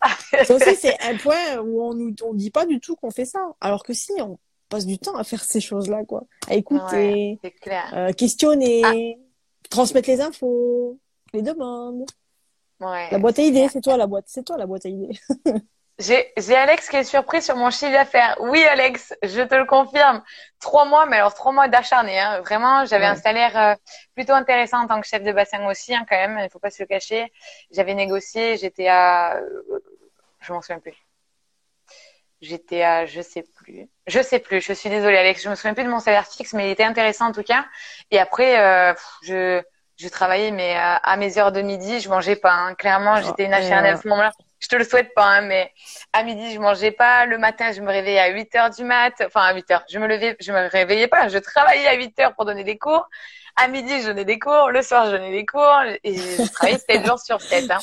ça aussi, c'est un point où on nous, on dit pas du tout qu'on fait ça. Alors que si, on passe du temps à faire ces choses-là, quoi. À écouter, euh, questionner, ah. transmettre les infos, les demandes. La boîte à idées, c'est toi la boîte, c'est toi la boîte à idées. J'ai Alex qui est surpris sur mon chiffre d'affaires. Oui, Alex, je te le confirme. Trois mois, mais alors trois mois d'acharné. Hein. Vraiment, j'avais un salaire euh, plutôt intéressant en tant que chef de bassin aussi, hein, quand même. Il faut pas se le cacher. J'avais négocié, j'étais à, euh, je m'en souviens plus. J'étais à, je sais plus. Je sais plus. Je suis désolée, Alex. Je me souviens plus de mon salaire fixe, mais il était intéressant en tout cas. Et après, euh, je je travaillais, mais à, mes heures de midi, je mangeais pas. Hein. Clairement, ah, j'étais une acharnée à ce moment-là. Je te le souhaite pas, hein, mais à midi, je mangeais pas. Le matin, je me réveillais à 8 heures du mat. Enfin, à 8 heures. Je me levais, je me réveillais pas. Je travaillais à 8 heures pour donner des cours. à midi, je donnais des cours, le soir, je donnais des cours, et je travaillais 7 jours sur 7. Hein.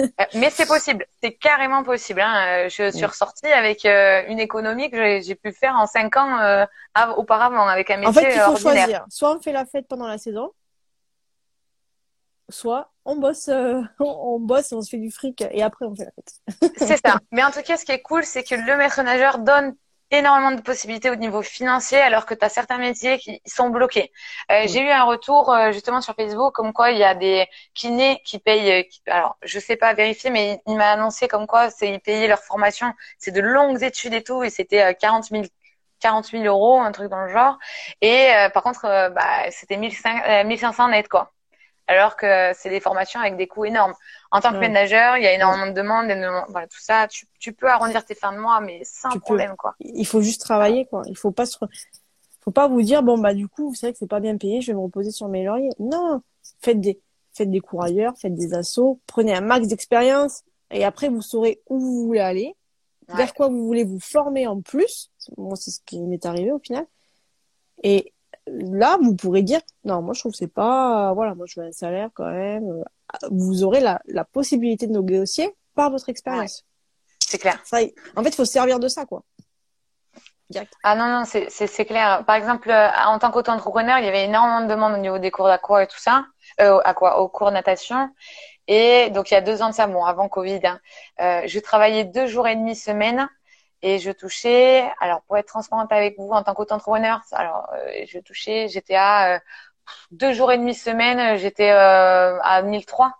Euh, mais c'est possible, c'est carrément possible. Hein. Euh, je suis ressortie avec euh, une économie que j'ai pu faire en 5 ans auparavant, avec un métier En fait, il faut choisir. Soit on fait la fête pendant la saison, soit on bosse, on bosse, on se fait du fric, et après on fait la fête. c'est ça. Mais en tout cas, ce qui est cool, c'est que le maître nageur donne énormément de possibilités au niveau financier alors que tu as certains métiers qui sont bloqués. Euh, J'ai eu un retour euh, justement sur Facebook comme quoi il y a des kinés qui payent, euh, alors je sais pas vérifier, mais il, m'a annoncé comme quoi c'est ils payaient leur formation, c'est de longues études et tout, et c'était 40 000 40 000 euros, un truc dans le genre. Et euh, par contre, bah, c'était 1500 net quoi alors que c'est des formations avec des coûts énormes. En tant que ménageur, il y a énormément de demandes, voilà, tout ça. Tu, tu, peux arrondir tes fins de mois, mais sans problème, quoi. Il faut juste travailler, quoi. Il faut pas se, faut pas vous dire, bon, bah, du coup, vous savez que c'est pas bien payé, je vais me reposer sur mes lauriers. Non! Faites des, faites des cours ailleurs, faites des assauts, prenez un max d'expérience, et après, vous saurez où vous voulez aller, vers quoi vous voulez vous former en plus. Moi, c'est ce qui m'est arrivé au final. Et, là, vous pourrez dire, non, moi, je trouve que c'est pas, voilà, moi, je veux un salaire quand même. Vous aurez la, la possibilité de négocier par votre expérience. C'est clair. Ça, en fait, il faut se servir de ça, quoi. Direct. Ah non, non, c'est clair. Par exemple, euh, en tant qu'auto-entrepreneur, il y avait énormément de demandes au niveau des cours d'aqua et tout ça, euh, aqua, au cours de natation. Et donc, il y a deux ans de ça, bon, avant Covid, hein, euh, je travaillais deux jours et demi semaine et je touchais, alors pour être transparente avec vous en tant qu'auto-entrepreneur, alors euh, je touchais, j'étais à euh, deux jours et demi semaine, j'étais euh, à 1003.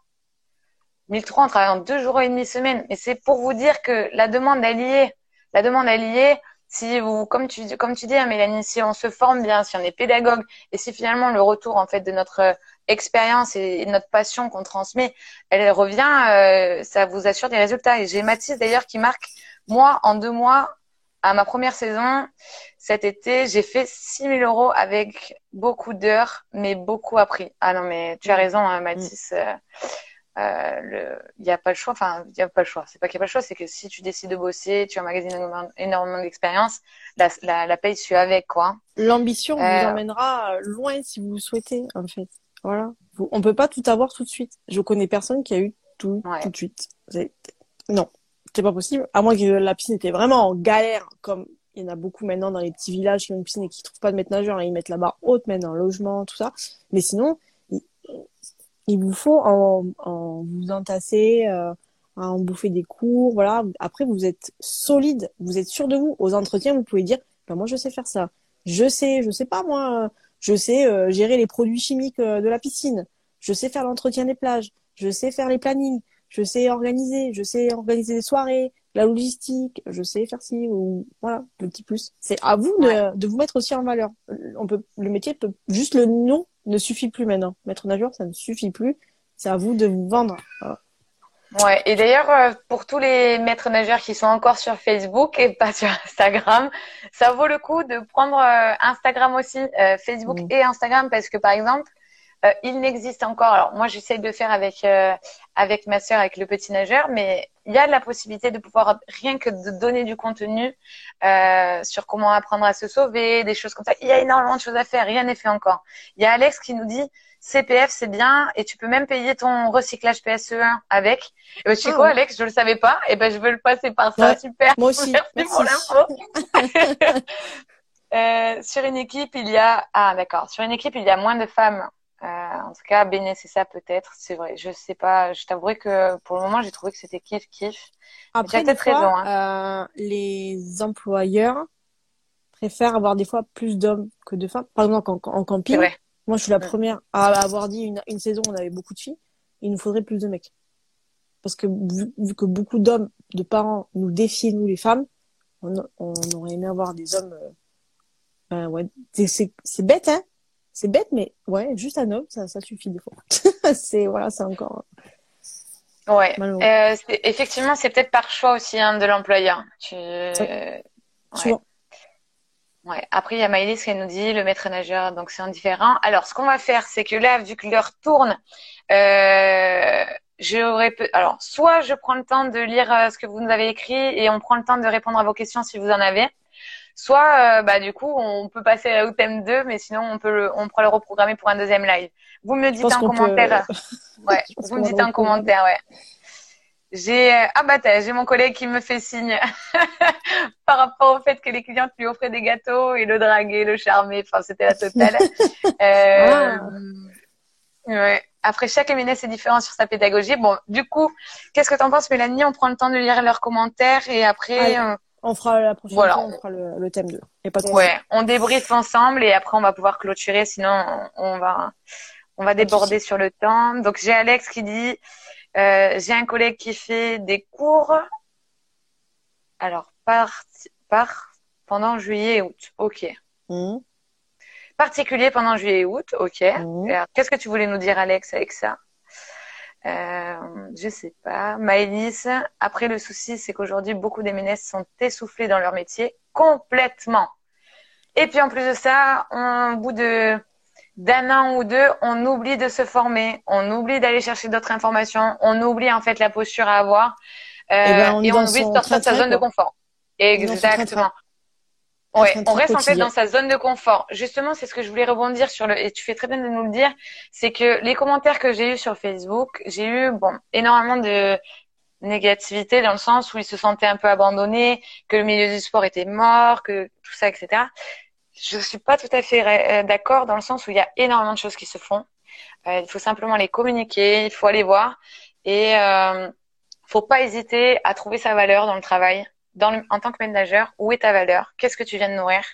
1003 en travaillant deux jours et demi semaine. Mais c'est pour vous dire que la demande est liée. La demande est liée. Si vous, comme tu, comme tu dis, hein, Mélanie, si on se forme bien, si on est pédagogue, et si finalement le retour en fait de notre expérience et, notre passion qu'on transmet, elle revient, ça vous assure des résultats. Et j'ai Mathis d'ailleurs qui marque moi, en deux mois, à ma première saison, cet été, j'ai fait 6 000 euros avec beaucoup d'heures, mais beaucoup appris. Ah non, mais tu as mm. raison, hein, Mathis. Euh, euh, il n'y a pas le choix. Enfin, il n'y a pas le choix. C'est pas qu'il n'y a pas le choix, c'est que si tu décides de bosser, tu emmagasines énormément d'expérience, la, la, la paye suit avec, quoi. L'ambition vous euh, emmènera loin si vous le souhaitez, en fait. Voilà. On peut pas tout avoir tout de suite. Je connais personne qui a eu tout tout de suite. Non c'est pas possible. À moins que la piscine était vraiment en galère, comme il y en a beaucoup maintenant dans les petits villages qui ont une piscine et qui trouvent pas de maître nageur et ils mettent la barre haute, un logement, tout ça. Mais sinon, il, vous faut en, vous entasser, euh, en bouffer des cours, voilà. Après, vous êtes solide, vous êtes sûr de vous. Aux entretiens, vous pouvez dire, ben, moi, je sais faire ça. Je sais, je sais pas, moi, je sais euh, gérer les produits chimiques euh, de la piscine. Je sais faire l'entretien des plages. Je sais faire les plannings je sais organiser, je sais organiser des soirées, la logistique, je sais faire ci ou voilà, le petit plus. C'est à vous de, de, vous mettre aussi en valeur. On peut, le métier peut, juste le nom ne suffit plus maintenant. Maître nageur, ça ne suffit plus. C'est à vous de vous vendre. Ouais, et d'ailleurs, euh, pour tous les maîtres nageurs qui sont encore sur Facebook et pas sur Instagram, ça vaut le coup de prendre euh, Instagram aussi, euh, Facebook et Instagram, parce que par exemple, euh, il n'existe encore. Alors moi, j'essaie de faire avec euh, avec ma sœur, avec le petit nageur, mais il y a la possibilité de pouvoir rien que de donner du contenu euh, sur comment apprendre à se sauver, des choses comme ça. Il y a énormément de choses à faire. Rien n'est fait encore. Il y a Alex qui nous dit CPF c'est bien et tu peux même payer ton recyclage PSE1 avec. Et ben, tu sais ah quoi, Alex, je le savais pas. Et ben je veux le passer par ça. Super. Moi aussi. Merci, pour l'info. euh, sur une équipe, il y a ah d'accord. Sur une équipe, il y a moins de femmes euh, en tout cas, ça peut-être. C'est vrai. Je sais pas. Je t'avouerai que pour le moment, j'ai trouvé que c'était kiff kiff. Après, peut-être raison. Hein. Euh, les employeurs préfèrent avoir des fois plus d'hommes que de femmes. Par exemple, en, en camping, moi, je suis la première à avoir dit une, une saison, on avait beaucoup de filles. Il nous faudrait plus de mecs. Parce que vu, que beaucoup d'hommes, de parents, nous défient nous les femmes, on, on aurait aimé avoir des hommes. Euh, ben ouais, c'est bête, hein c'est bête, mais ouais, juste un homme, ça, ça suffit des fois. c'est voilà, c'est encore. Ouais. Euh, effectivement, c'est peut-être par choix aussi hein, de l'employeur. Tu... Ouais. ouais. Après, il y a Maëlys qui nous dit le maître nageur, donc c'est indifférent. Alors, ce qu'on va faire, c'est que là, vu que l'heure tourne, euh, j'aurais alors soit je prends le temps de lire euh, ce que vous nous avez écrit et on prend le temps de répondre à vos questions si vous en avez soit bah du coup on peut passer au thème 2, mais sinon on peut le, on pourra le reprogrammer pour un deuxième live. Vous me dites en commentaire. Ouais, vous me dites en commentaire, ouais. J'ai ah bah j'ai mon collègue qui me fait signe par rapport au fait que les clientes lui offraient des gâteaux et le draguer, le charmer. Enfin, c'était la totale. euh, ouais. Après, chaque MNS est différent sur sa pédagogie. Bon, du coup, qu'est-ce que tu en penses, Mélanie? On prend le temps de lire leurs commentaires et après. Euh, on fera la prochaine fois, on fera le, thème 2. Et pas ouais, on débriefe ensemble et après on va pouvoir clôturer, sinon on va on va déborder sur le temps. Donc j'ai Alex qui dit euh, j'ai un collègue qui fait des cours. Alors, par, par pendant juillet et août. OK. Mmh. Particulier pendant juillet et août. OK. Mmh. Qu'est-ce que tu voulais nous dire, Alex, avec ça? Euh, je sais pas. Maëlys, après le souci, c'est qu'aujourd'hui, beaucoup des ménesses sont essoufflés dans leur métier complètement. Et puis en plus de ça, au bout de d'un an ou deux, on oublie de se former, on oublie d'aller chercher d'autres informations, on oublie en fait la posture à avoir euh, eh ben, on et on oublie de sortir de sa zone de confort. Exactement. Ouais, on reste en fait dans sa zone de confort. Justement, c'est ce que je voulais rebondir sur le et tu fais très bien de nous le dire, c'est que les commentaires que j'ai eus sur Facebook, j'ai eu bon énormément de négativité dans le sens où ils se sentaient un peu abandonnés, que le milieu du sport était mort, que tout ça, etc je suis pas tout à fait euh, d'accord dans le sens où il y a énormément de choses qui se font. Euh, il faut simplement les communiquer, il faut aller voir et euh, faut pas hésiter à trouver sa valeur dans le travail. En tant que manager, où est ta valeur? Qu'est-ce que tu viens de nourrir?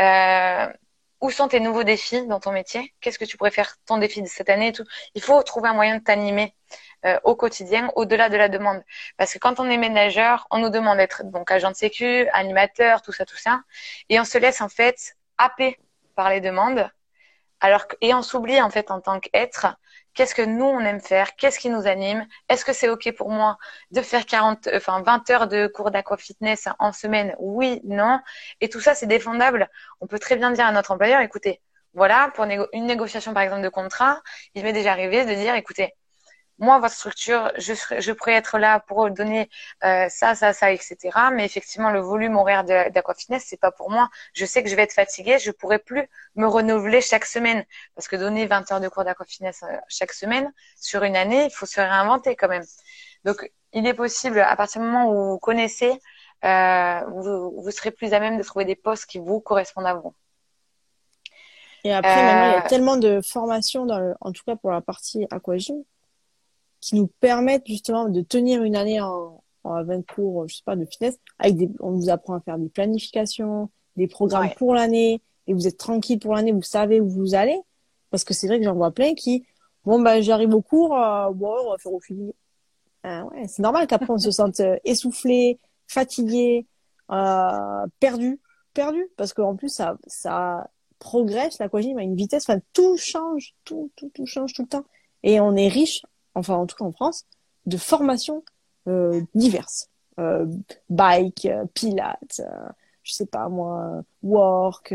Euh, Où sont tes nouveaux défis dans ton métier? Qu'est-ce que tu pourrais faire ton défi de cette année Il faut trouver un moyen de t'animer euh, au quotidien, au-delà de la demande. Parce que quand on est manager, on nous demande d'être agent de sécu, animateur, tout ça, tout ça, et on se laisse en fait happer par les demandes, alors que, et on s'oublie en fait en tant qu'être. Qu'est-ce que nous on aime faire? Qu'est-ce qui nous anime? Est-ce que c'est ok pour moi de faire 40, enfin 20 heures de cours d'aquafitness en semaine? Oui, non. Et tout ça c'est défendable. On peut très bien dire à notre employeur, écoutez, voilà, pour une négociation par exemple de contrat, il m'est déjà arrivé de dire, écoutez, moi, votre structure, je, je pourrais être là pour donner euh, ça, ça, ça, etc. Mais effectivement, le volume horaire d'aquafitness, c'est pas pour moi. Je sais que je vais être fatiguée, je pourrais plus me renouveler chaque semaine parce que donner 20 heures de cours d'aquafitness euh, chaque semaine sur une année, il faut se réinventer quand même. Donc, il est possible à partir du moment où vous connaissez, euh, vous, vous serez plus à même de trouver des postes qui vous correspondent à vous. Et après, maintenant, il y a euh, tellement de formations, dans le, en tout cas pour la partie aquagym, qui nous permettent justement de tenir une année en, en 20 cours, je sais pas, de fitness, avec des, on vous apprend à faire des planifications, des programmes pour l'année, et vous êtes tranquille pour l'année, vous savez où vous allez. Parce que c'est vrai que j'en vois plein qui, bon, bah, j'arrive au cours, euh, bon, on va faire au feeling. Ah ouais, c'est normal qu'après on se sente euh, essoufflé, fatigué, euh, perdu, perdu, parce qu'en plus ça, ça progresse l'aquagym à une vitesse, enfin tout change, tout, tout, tout change tout le temps, et on est riche enfin en tout cas en France, de formations euh, diverses. Euh, bike, euh, pilates, euh, je sais pas moi, work,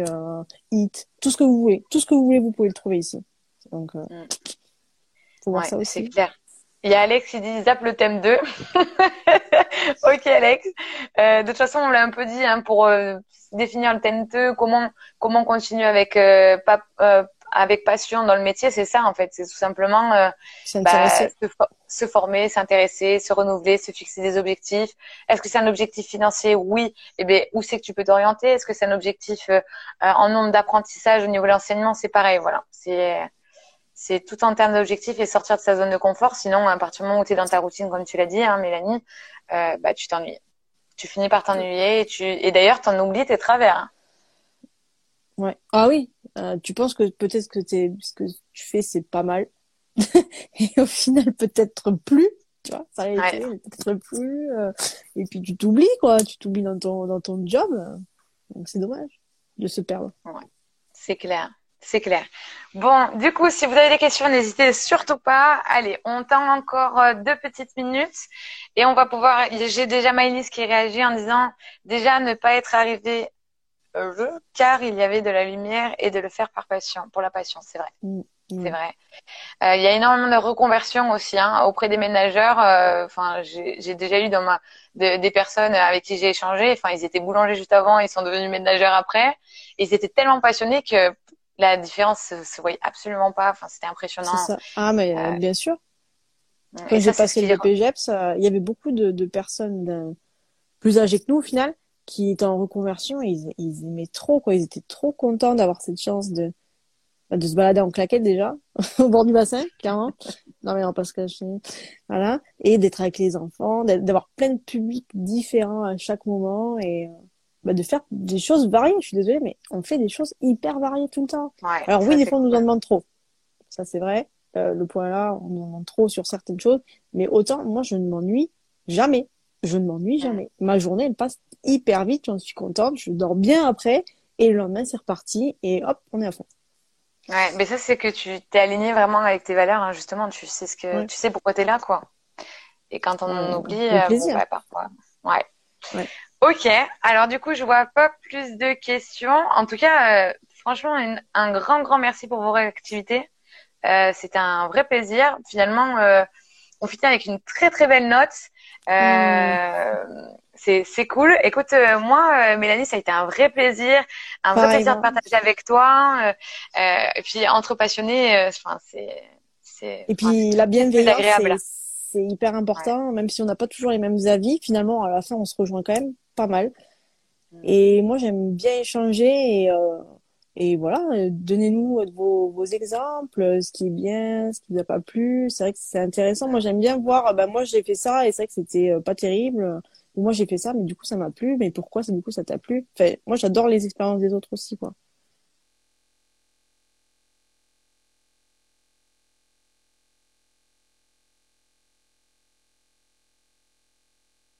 eat, tout ce que vous voulez. Tout ce que vous voulez, vous pouvez le trouver ici. Donc, mm. faut voir ça aussi. C'est clair. Il y a Alex qui dit zap le thème 2. ok Alex. Euh, de toute façon, on l'a un peu dit hein, pour euh, définir le thème 2, comment comment continuer avec euh, avec passion dans le métier, c'est ça en fait. C'est tout simplement euh, bah, se, former, s'intéresser, se renouveler, se fixer des objectifs. Est-ce que c'est un objectif financier? Oui. Eh bien, où c'est que tu peux t'orienter? Est-ce que c'est un objectif euh, euh, en nombre d'apprentissage au niveau de l'enseignement? C'est pareil, voilà. C'est c'est tout en termes d'objectifs et sortir de sa zone de confort. Sinon, à partir du moment où tu es dans ta routine, comme tu l'as dit, hein, Mélanie, euh, bah, tu t'ennuies. Tu finis par t'ennuyer et, tu... et d'ailleurs, tu en oublies tes travers. Hein. Ouais. Ah oui, euh, tu penses que peut-être que ce que tu fais c'est pas mal et au final peut-être plus, tu vois, ça peut-être plus euh, et puis tu t'oublies quoi, tu t'oublies dans ton dans ton job. Donc c'est dommage de se perdre. Ouais. C'est clair. C'est clair. Bon, du coup, si vous avez des questions, n'hésitez surtout pas. Allez, on tend encore euh, deux petites minutes et on va pouvoir. J'ai déjà Maëlys qui réagit en disant déjà ne pas être arrivé car il y avait de la lumière et de le faire par passion, pour la passion, c'est vrai. Mm. c'est mm. vrai. Euh, il y a énormément de reconversions aussi hein, auprès des ménageurs. Euh, enfin, j'ai déjà eu dans ma des personnes avec qui j'ai échangé. Enfin, ils étaient boulangers juste avant, ils sont devenus ménageurs après. Et ils étaient tellement passionnés que la différence se, se voyait absolument pas. Enfin, c'était impressionnant. Ça. Ah, mais euh, bien sûr. Quand j'ai passé le PGEPS, il y avait beaucoup de, de personnes plus âgées que nous au final qui étaient en reconversion. ils, ils aimaient trop, quoi. Ils étaient trop contents d'avoir cette chance de de se balader en claquette déjà au bord du bassin clairement. Non mais on passe cacher voilà. Et d'être avec les enfants d'avoir plein de publics différents à chaque moment et euh, bah, de faire des choses variées. Je suis désolée mais on fait des choses hyper variées tout le temps. Alors oui des fois on nous en demande trop. Ça c'est vrai. Euh, le point là on nous en demande trop sur certaines choses. Mais autant moi je ne m'ennuie jamais je ne m'ennuie jamais ma journée elle passe hyper vite j'en suis contente je dors bien après et le lendemain c'est reparti et hop on est à fond Ouais, mais ça, c'est que tu t'es aligné vraiment avec tes valeurs, hein, justement. Tu sais ce que, tu sais pourquoi t'es là, quoi. Et quand on en oublie, euh, bon, ouais, parfois. Ouais. ouais. Ok. Alors, du coup, je vois pas plus de questions. En tout cas, euh, franchement, un grand, grand merci pour vos réactivités. Euh, C'était un vrai plaisir. Finalement, euh, on finit avec une très, très belle note. Euh, mmh c'est cool. Écoute, euh, moi, euh, Mélanie, ça a été un vrai plaisir, un vrai plaisir de partager avec toi. Euh, et puis entre passionnés, enfin c'est c'est. Et puis la bienveillance, c'est hyper important, même si on n'a pas toujours les mêmes avis. Finalement, à la fin, on se rejoint quand même pas mal. Mm. Et moi, j'aime bien échanger et et voilà, donnez-nous vos, vos exemples, ce qui est bien, ce qui vous a pas plu. C'est vrai que c'est intéressant. Moi, j'aime bien voir. Ben moi, j'ai fait ça et c'est vrai que c'était pas terrible moi j'ai fait ça, mais du coup ça m'a plu, mais pourquoi ça, du coup ça t'a plu? Enfin, Moi j'adore les expériences des autres aussi, quoi.